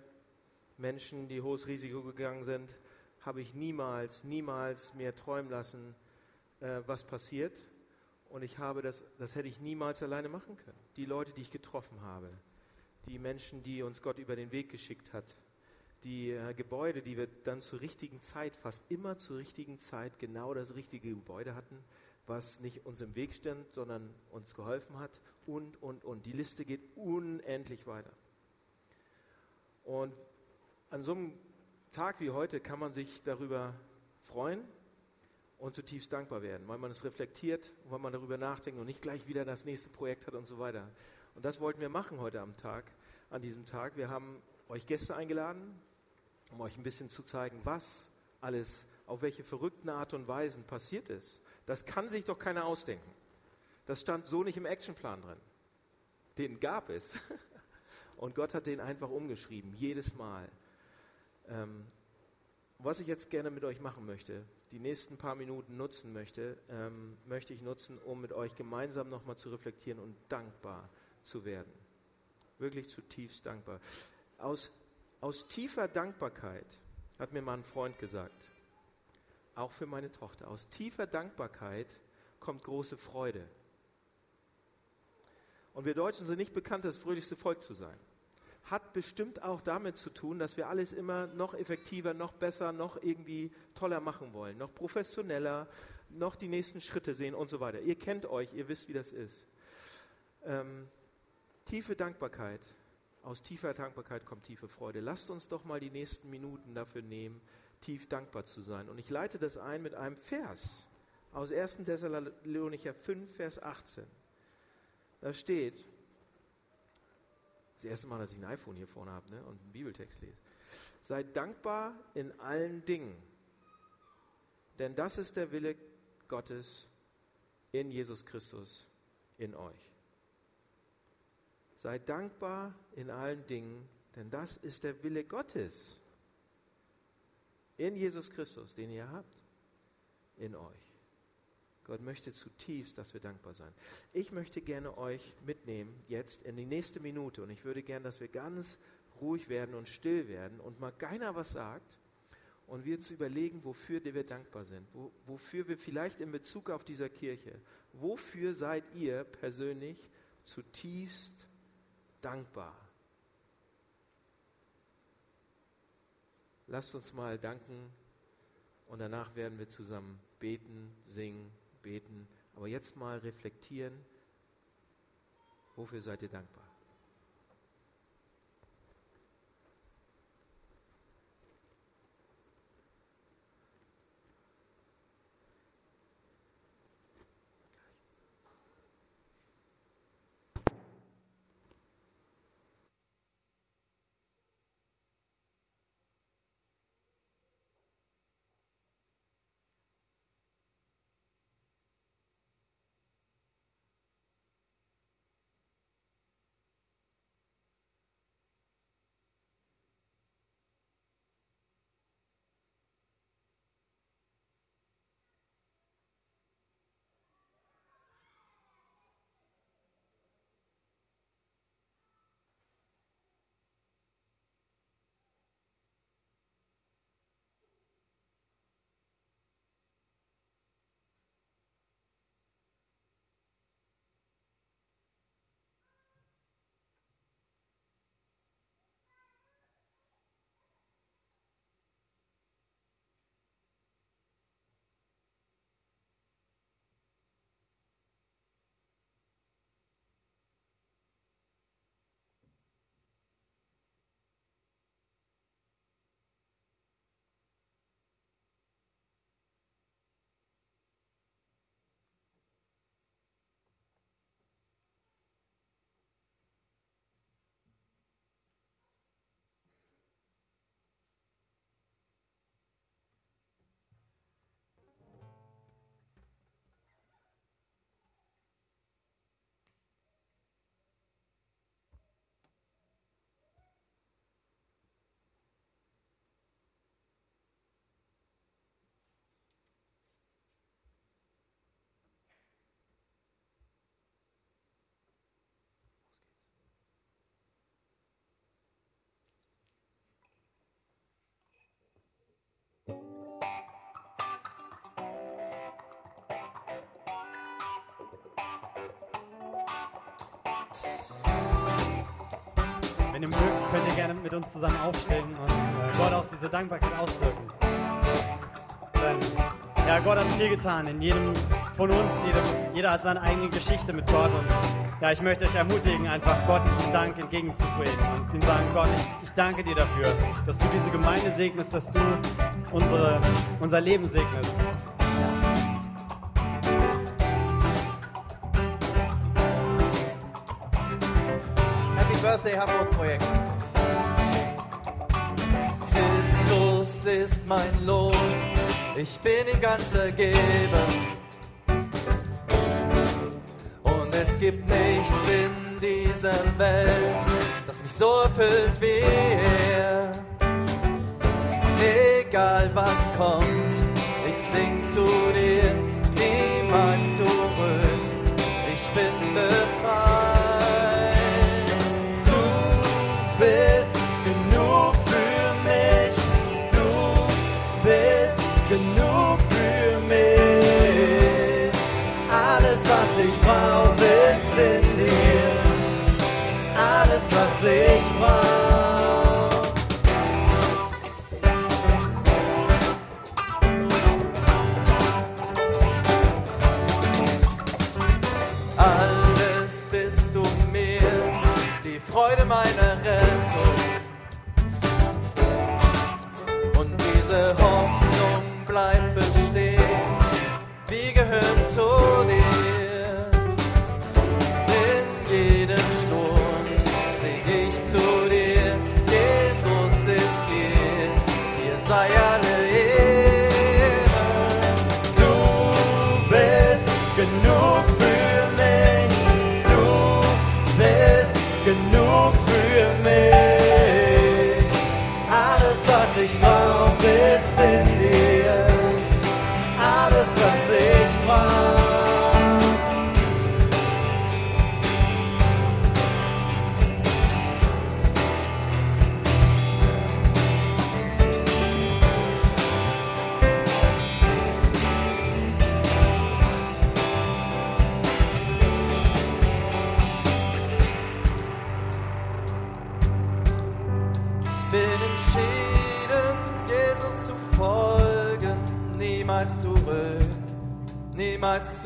Speaker 1: Menschen, die hohes Risiko gegangen sind, habe ich niemals, niemals mir träumen lassen, äh, was passiert. Und ich habe das, das hätte ich niemals alleine machen können. Die Leute, die ich getroffen habe, die Menschen, die uns Gott über den Weg geschickt hat, die äh, Gebäude, die wir dann zur richtigen Zeit, fast immer zur richtigen Zeit, genau das richtige Gebäude hatten, was nicht uns im Weg stand, sondern uns geholfen hat und, und, und. Die Liste geht unendlich weiter. Und an so einem Tag wie heute kann man sich darüber freuen und zutiefst dankbar werden, weil man es reflektiert weil man darüber nachdenkt und nicht gleich wieder das nächste Projekt hat und so weiter. Und das wollten wir machen heute am Tag, an diesem Tag. Wir haben euch Gäste eingeladen, um euch ein bisschen zu zeigen, was alles, auf welche verrückten Art und Weisen passiert ist. Das kann sich doch keiner ausdenken. Das stand so nicht im Actionplan drin. Den gab es. <laughs> Und Gott hat den einfach umgeschrieben, jedes Mal. Ähm, was ich jetzt gerne mit euch machen möchte, die nächsten paar Minuten nutzen möchte, ähm, möchte ich nutzen, um mit euch gemeinsam nochmal zu reflektieren und dankbar zu werden. Wirklich zutiefst dankbar. Aus, aus tiefer Dankbarkeit hat mir mal ein Freund gesagt, auch für meine Tochter. Aus tiefer Dankbarkeit kommt große Freude. Und wir Deutschen sind nicht bekannt, das fröhlichste Volk zu sein. Hat bestimmt auch damit zu tun, dass wir alles immer noch effektiver, noch besser, noch irgendwie toller machen wollen, noch professioneller, noch die nächsten Schritte sehen und so weiter. Ihr kennt euch, ihr wisst, wie das ist. Ähm, tiefe Dankbarkeit. Aus tiefer Dankbarkeit kommt tiefe Freude. Lasst uns doch mal die nächsten Minuten dafür nehmen, tief dankbar zu sein. Und ich leite das ein mit einem Vers aus 1. Thessalonicher 5, Vers 18. Da steht, das erste Mal, dass ich ein iPhone hier vorne habe ne, und einen Bibeltext lese. Seid dankbar in allen Dingen, denn das ist der Wille Gottes in Jesus Christus in euch. Seid dankbar in allen Dingen, denn das ist der Wille Gottes in Jesus Christus, den ihr habt, in euch. Gott möchte zutiefst, dass wir dankbar sein. Ich möchte gerne euch mitnehmen jetzt in die nächste Minute und ich würde gerne, dass wir ganz ruhig werden und still werden und mal keiner was sagt und wir uns überlegen, wofür wir dankbar sind, wo, wofür wir vielleicht in Bezug auf dieser Kirche, wofür seid ihr persönlich zutiefst dankbar? Lasst uns mal danken und danach werden wir zusammen beten, singen, beten. Aber jetzt mal reflektieren, wofür seid ihr dankbar?
Speaker 23: Wenn ihr mögt, könnt ihr gerne mit uns zusammen aufstehen und äh, Gott auch diese Dankbarkeit ausdrücken. Denn ja, Gott hat viel getan in jedem von uns. Jedem, jeder hat seine eigene Geschichte mit Gott. Und ja, ich möchte euch ermutigen, einfach Gott diesen Dank entgegenzubringen und ihm sagen, Gott, ich, ich danke dir dafür, dass du diese Gemeinde segnest, dass du unsere, unser Leben segnest.
Speaker 2: Mein Lohn, ich bin ihm ganz ergeben. Und es gibt nichts in dieser Welt, das mich so erfüllt wie er. Egal was kommt, ich sing zu dir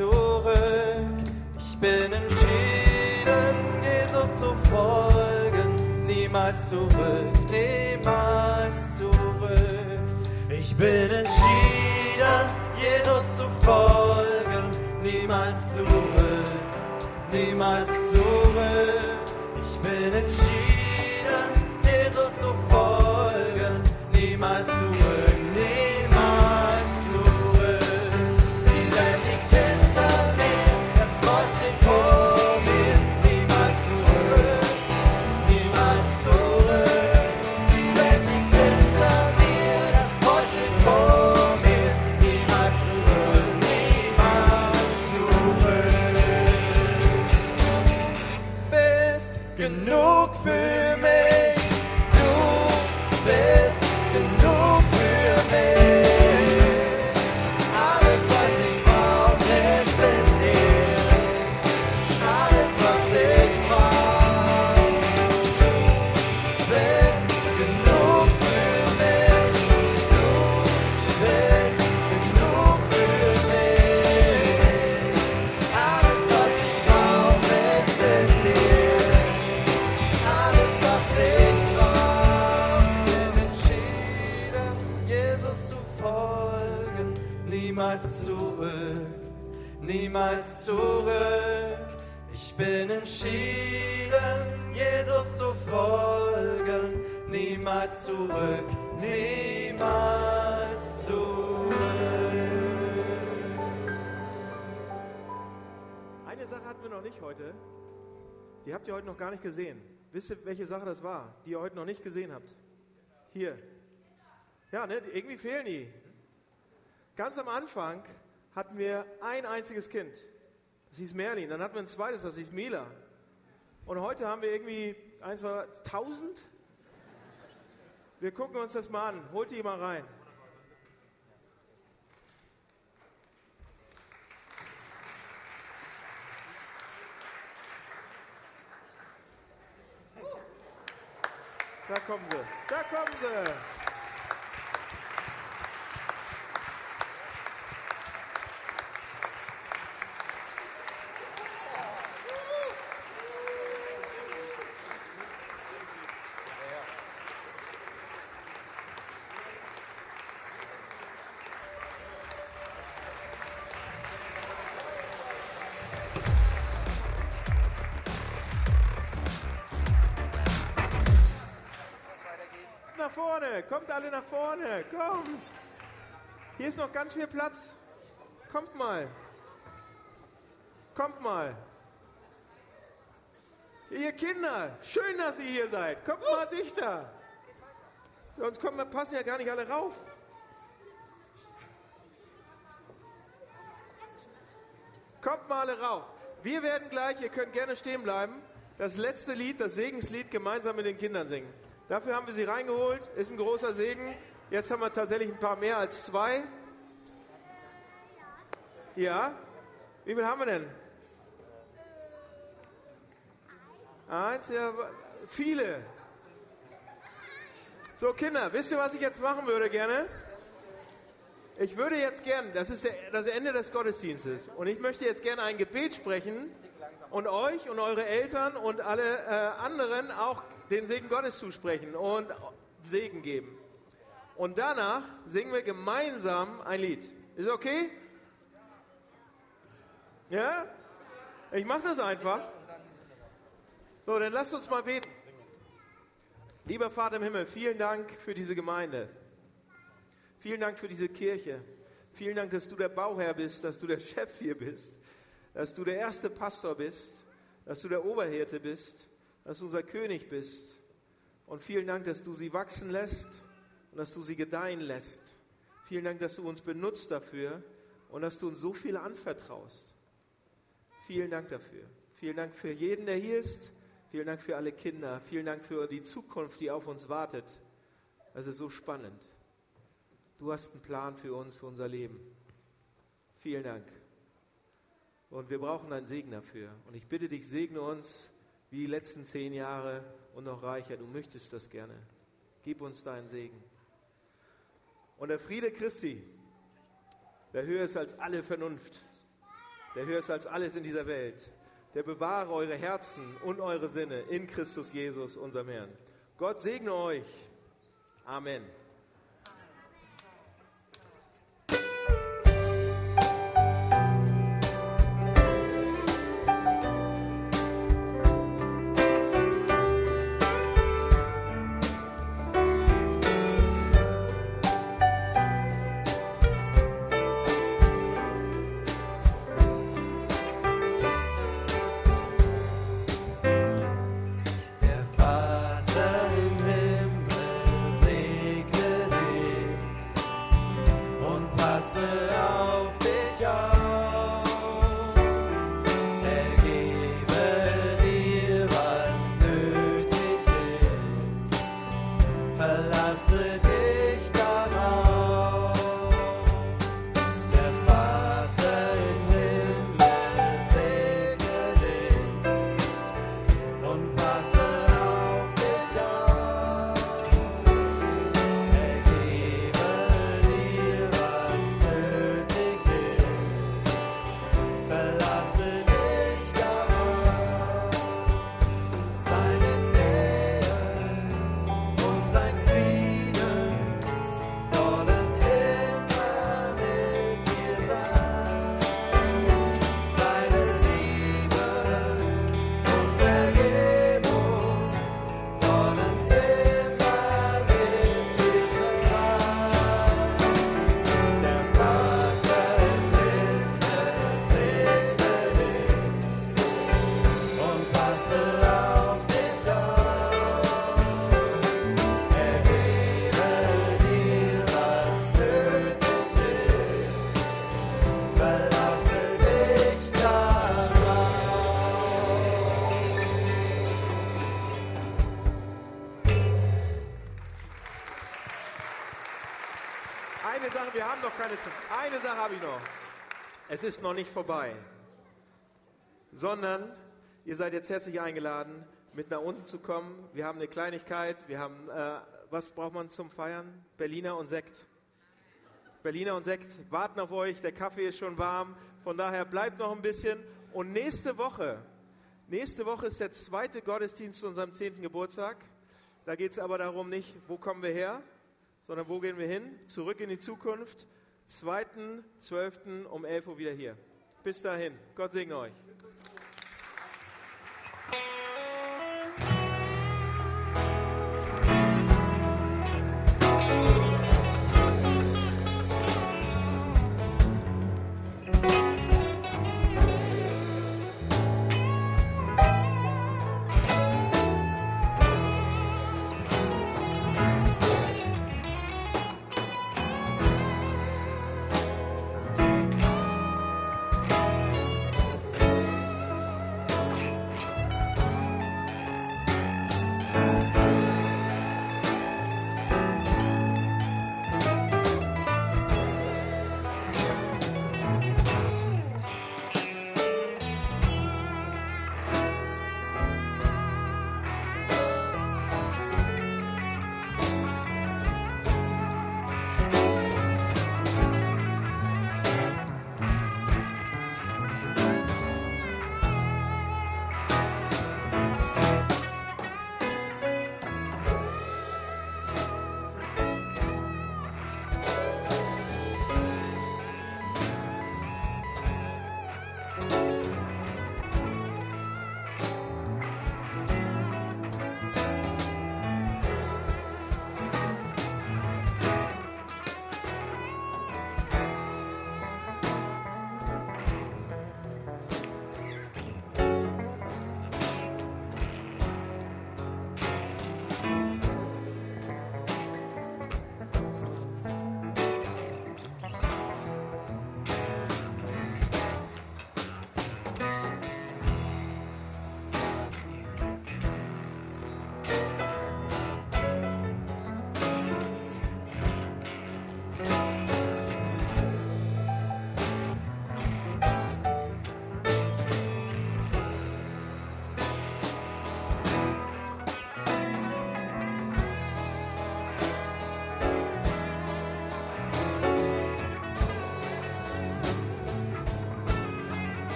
Speaker 2: zurück. Ich bin entschieden, Jesus zu folgen, niemals zurück, niemals zurück. Ich bin entschieden, Jesus zu folgen, niemals zurück, niemals zurück. Ich bin entschieden,
Speaker 1: Wisst ihr, welche Sache das war, die ihr heute noch nicht gesehen habt? Hier. Ja, ne, irgendwie fehlen die. Ganz am Anfang hatten wir ein einziges Kind. Das hieß Merlin. Dann hatten wir ein zweites, das hieß Mila. Und heute haben wir irgendwie ein, zwei, tausend. Wir gucken uns das mal an. Holt die mal rein. Da kommen sie. Da kommen sie. Vorne, kommt alle nach vorne, kommt. Hier ist noch ganz viel Platz. Kommt mal. Kommt mal. Ihr Kinder, schön, dass ihr hier seid. Kommt mal dichter. Sonst kommen, passen ja gar nicht alle rauf. Kommt mal alle rauf. Wir werden gleich, ihr könnt gerne stehen bleiben, das letzte Lied, das Segenslied gemeinsam mit den Kindern singen. Dafür haben wir sie reingeholt, ist ein großer Segen. Jetzt haben wir tatsächlich ein paar mehr als zwei. Ja? Wie viel haben wir denn? Eins, ja, viele. So, Kinder, wisst ihr, was ich jetzt machen würde gerne? Ich würde jetzt gern, das ist der, das Ende des Gottesdienstes, und ich möchte jetzt gerne ein Gebet sprechen und euch und eure Eltern und alle äh, anderen auch den Segen Gottes zusprechen und Segen geben. Und danach singen wir gemeinsam ein Lied. Ist okay? Ja? Ich mache das einfach. So, dann lasst uns mal beten. Lieber Vater im Himmel, vielen Dank für diese Gemeinde. Vielen Dank für diese Kirche. Vielen Dank, dass du der Bauherr bist, dass du der Chef hier bist, dass du der erste Pastor bist, dass du der Oberhirte bist, dass du unser König bist. Und vielen Dank, dass du sie wachsen lässt und dass du sie gedeihen lässt. Vielen Dank, dass du uns benutzt dafür und dass du uns so viel anvertraust. Vielen Dank dafür. Vielen Dank für jeden, der hier ist. Vielen Dank für alle Kinder. Vielen Dank für die Zukunft, die auf uns wartet. Es ist so spannend. Du hast einen Plan für uns, für unser Leben. Vielen Dank. Und wir brauchen einen Segen dafür. Und ich bitte dich, segne uns wie die letzten zehn Jahre und noch reicher. Du möchtest das gerne. Gib uns deinen Segen. Und der Friede Christi, der höher ist als alle Vernunft, der höher ist als alles in dieser Welt, der bewahre eure Herzen und eure Sinne in Christus Jesus, unserem Herrn. Gott segne euch. Amen. Wir haben noch keine Zeit. Eine Sache habe ich noch. Es ist noch nicht vorbei. Sondern ihr seid jetzt herzlich eingeladen, mit nach unten zu kommen. Wir haben eine Kleinigkeit. Wir haben, äh, was braucht man zum Feiern? Berliner und Sekt. Berliner und Sekt warten auf euch. Der Kaffee ist schon warm. Von daher bleibt noch ein bisschen. Und nächste Woche, nächste Woche ist der zweite Gottesdienst zu unserem 10. Geburtstag. Da geht es aber darum nicht, wo kommen wir her, sondern wo gehen wir hin? Zurück in die Zukunft. 2.12. um 11 Uhr wieder hier. Bis dahin. Gott segne euch.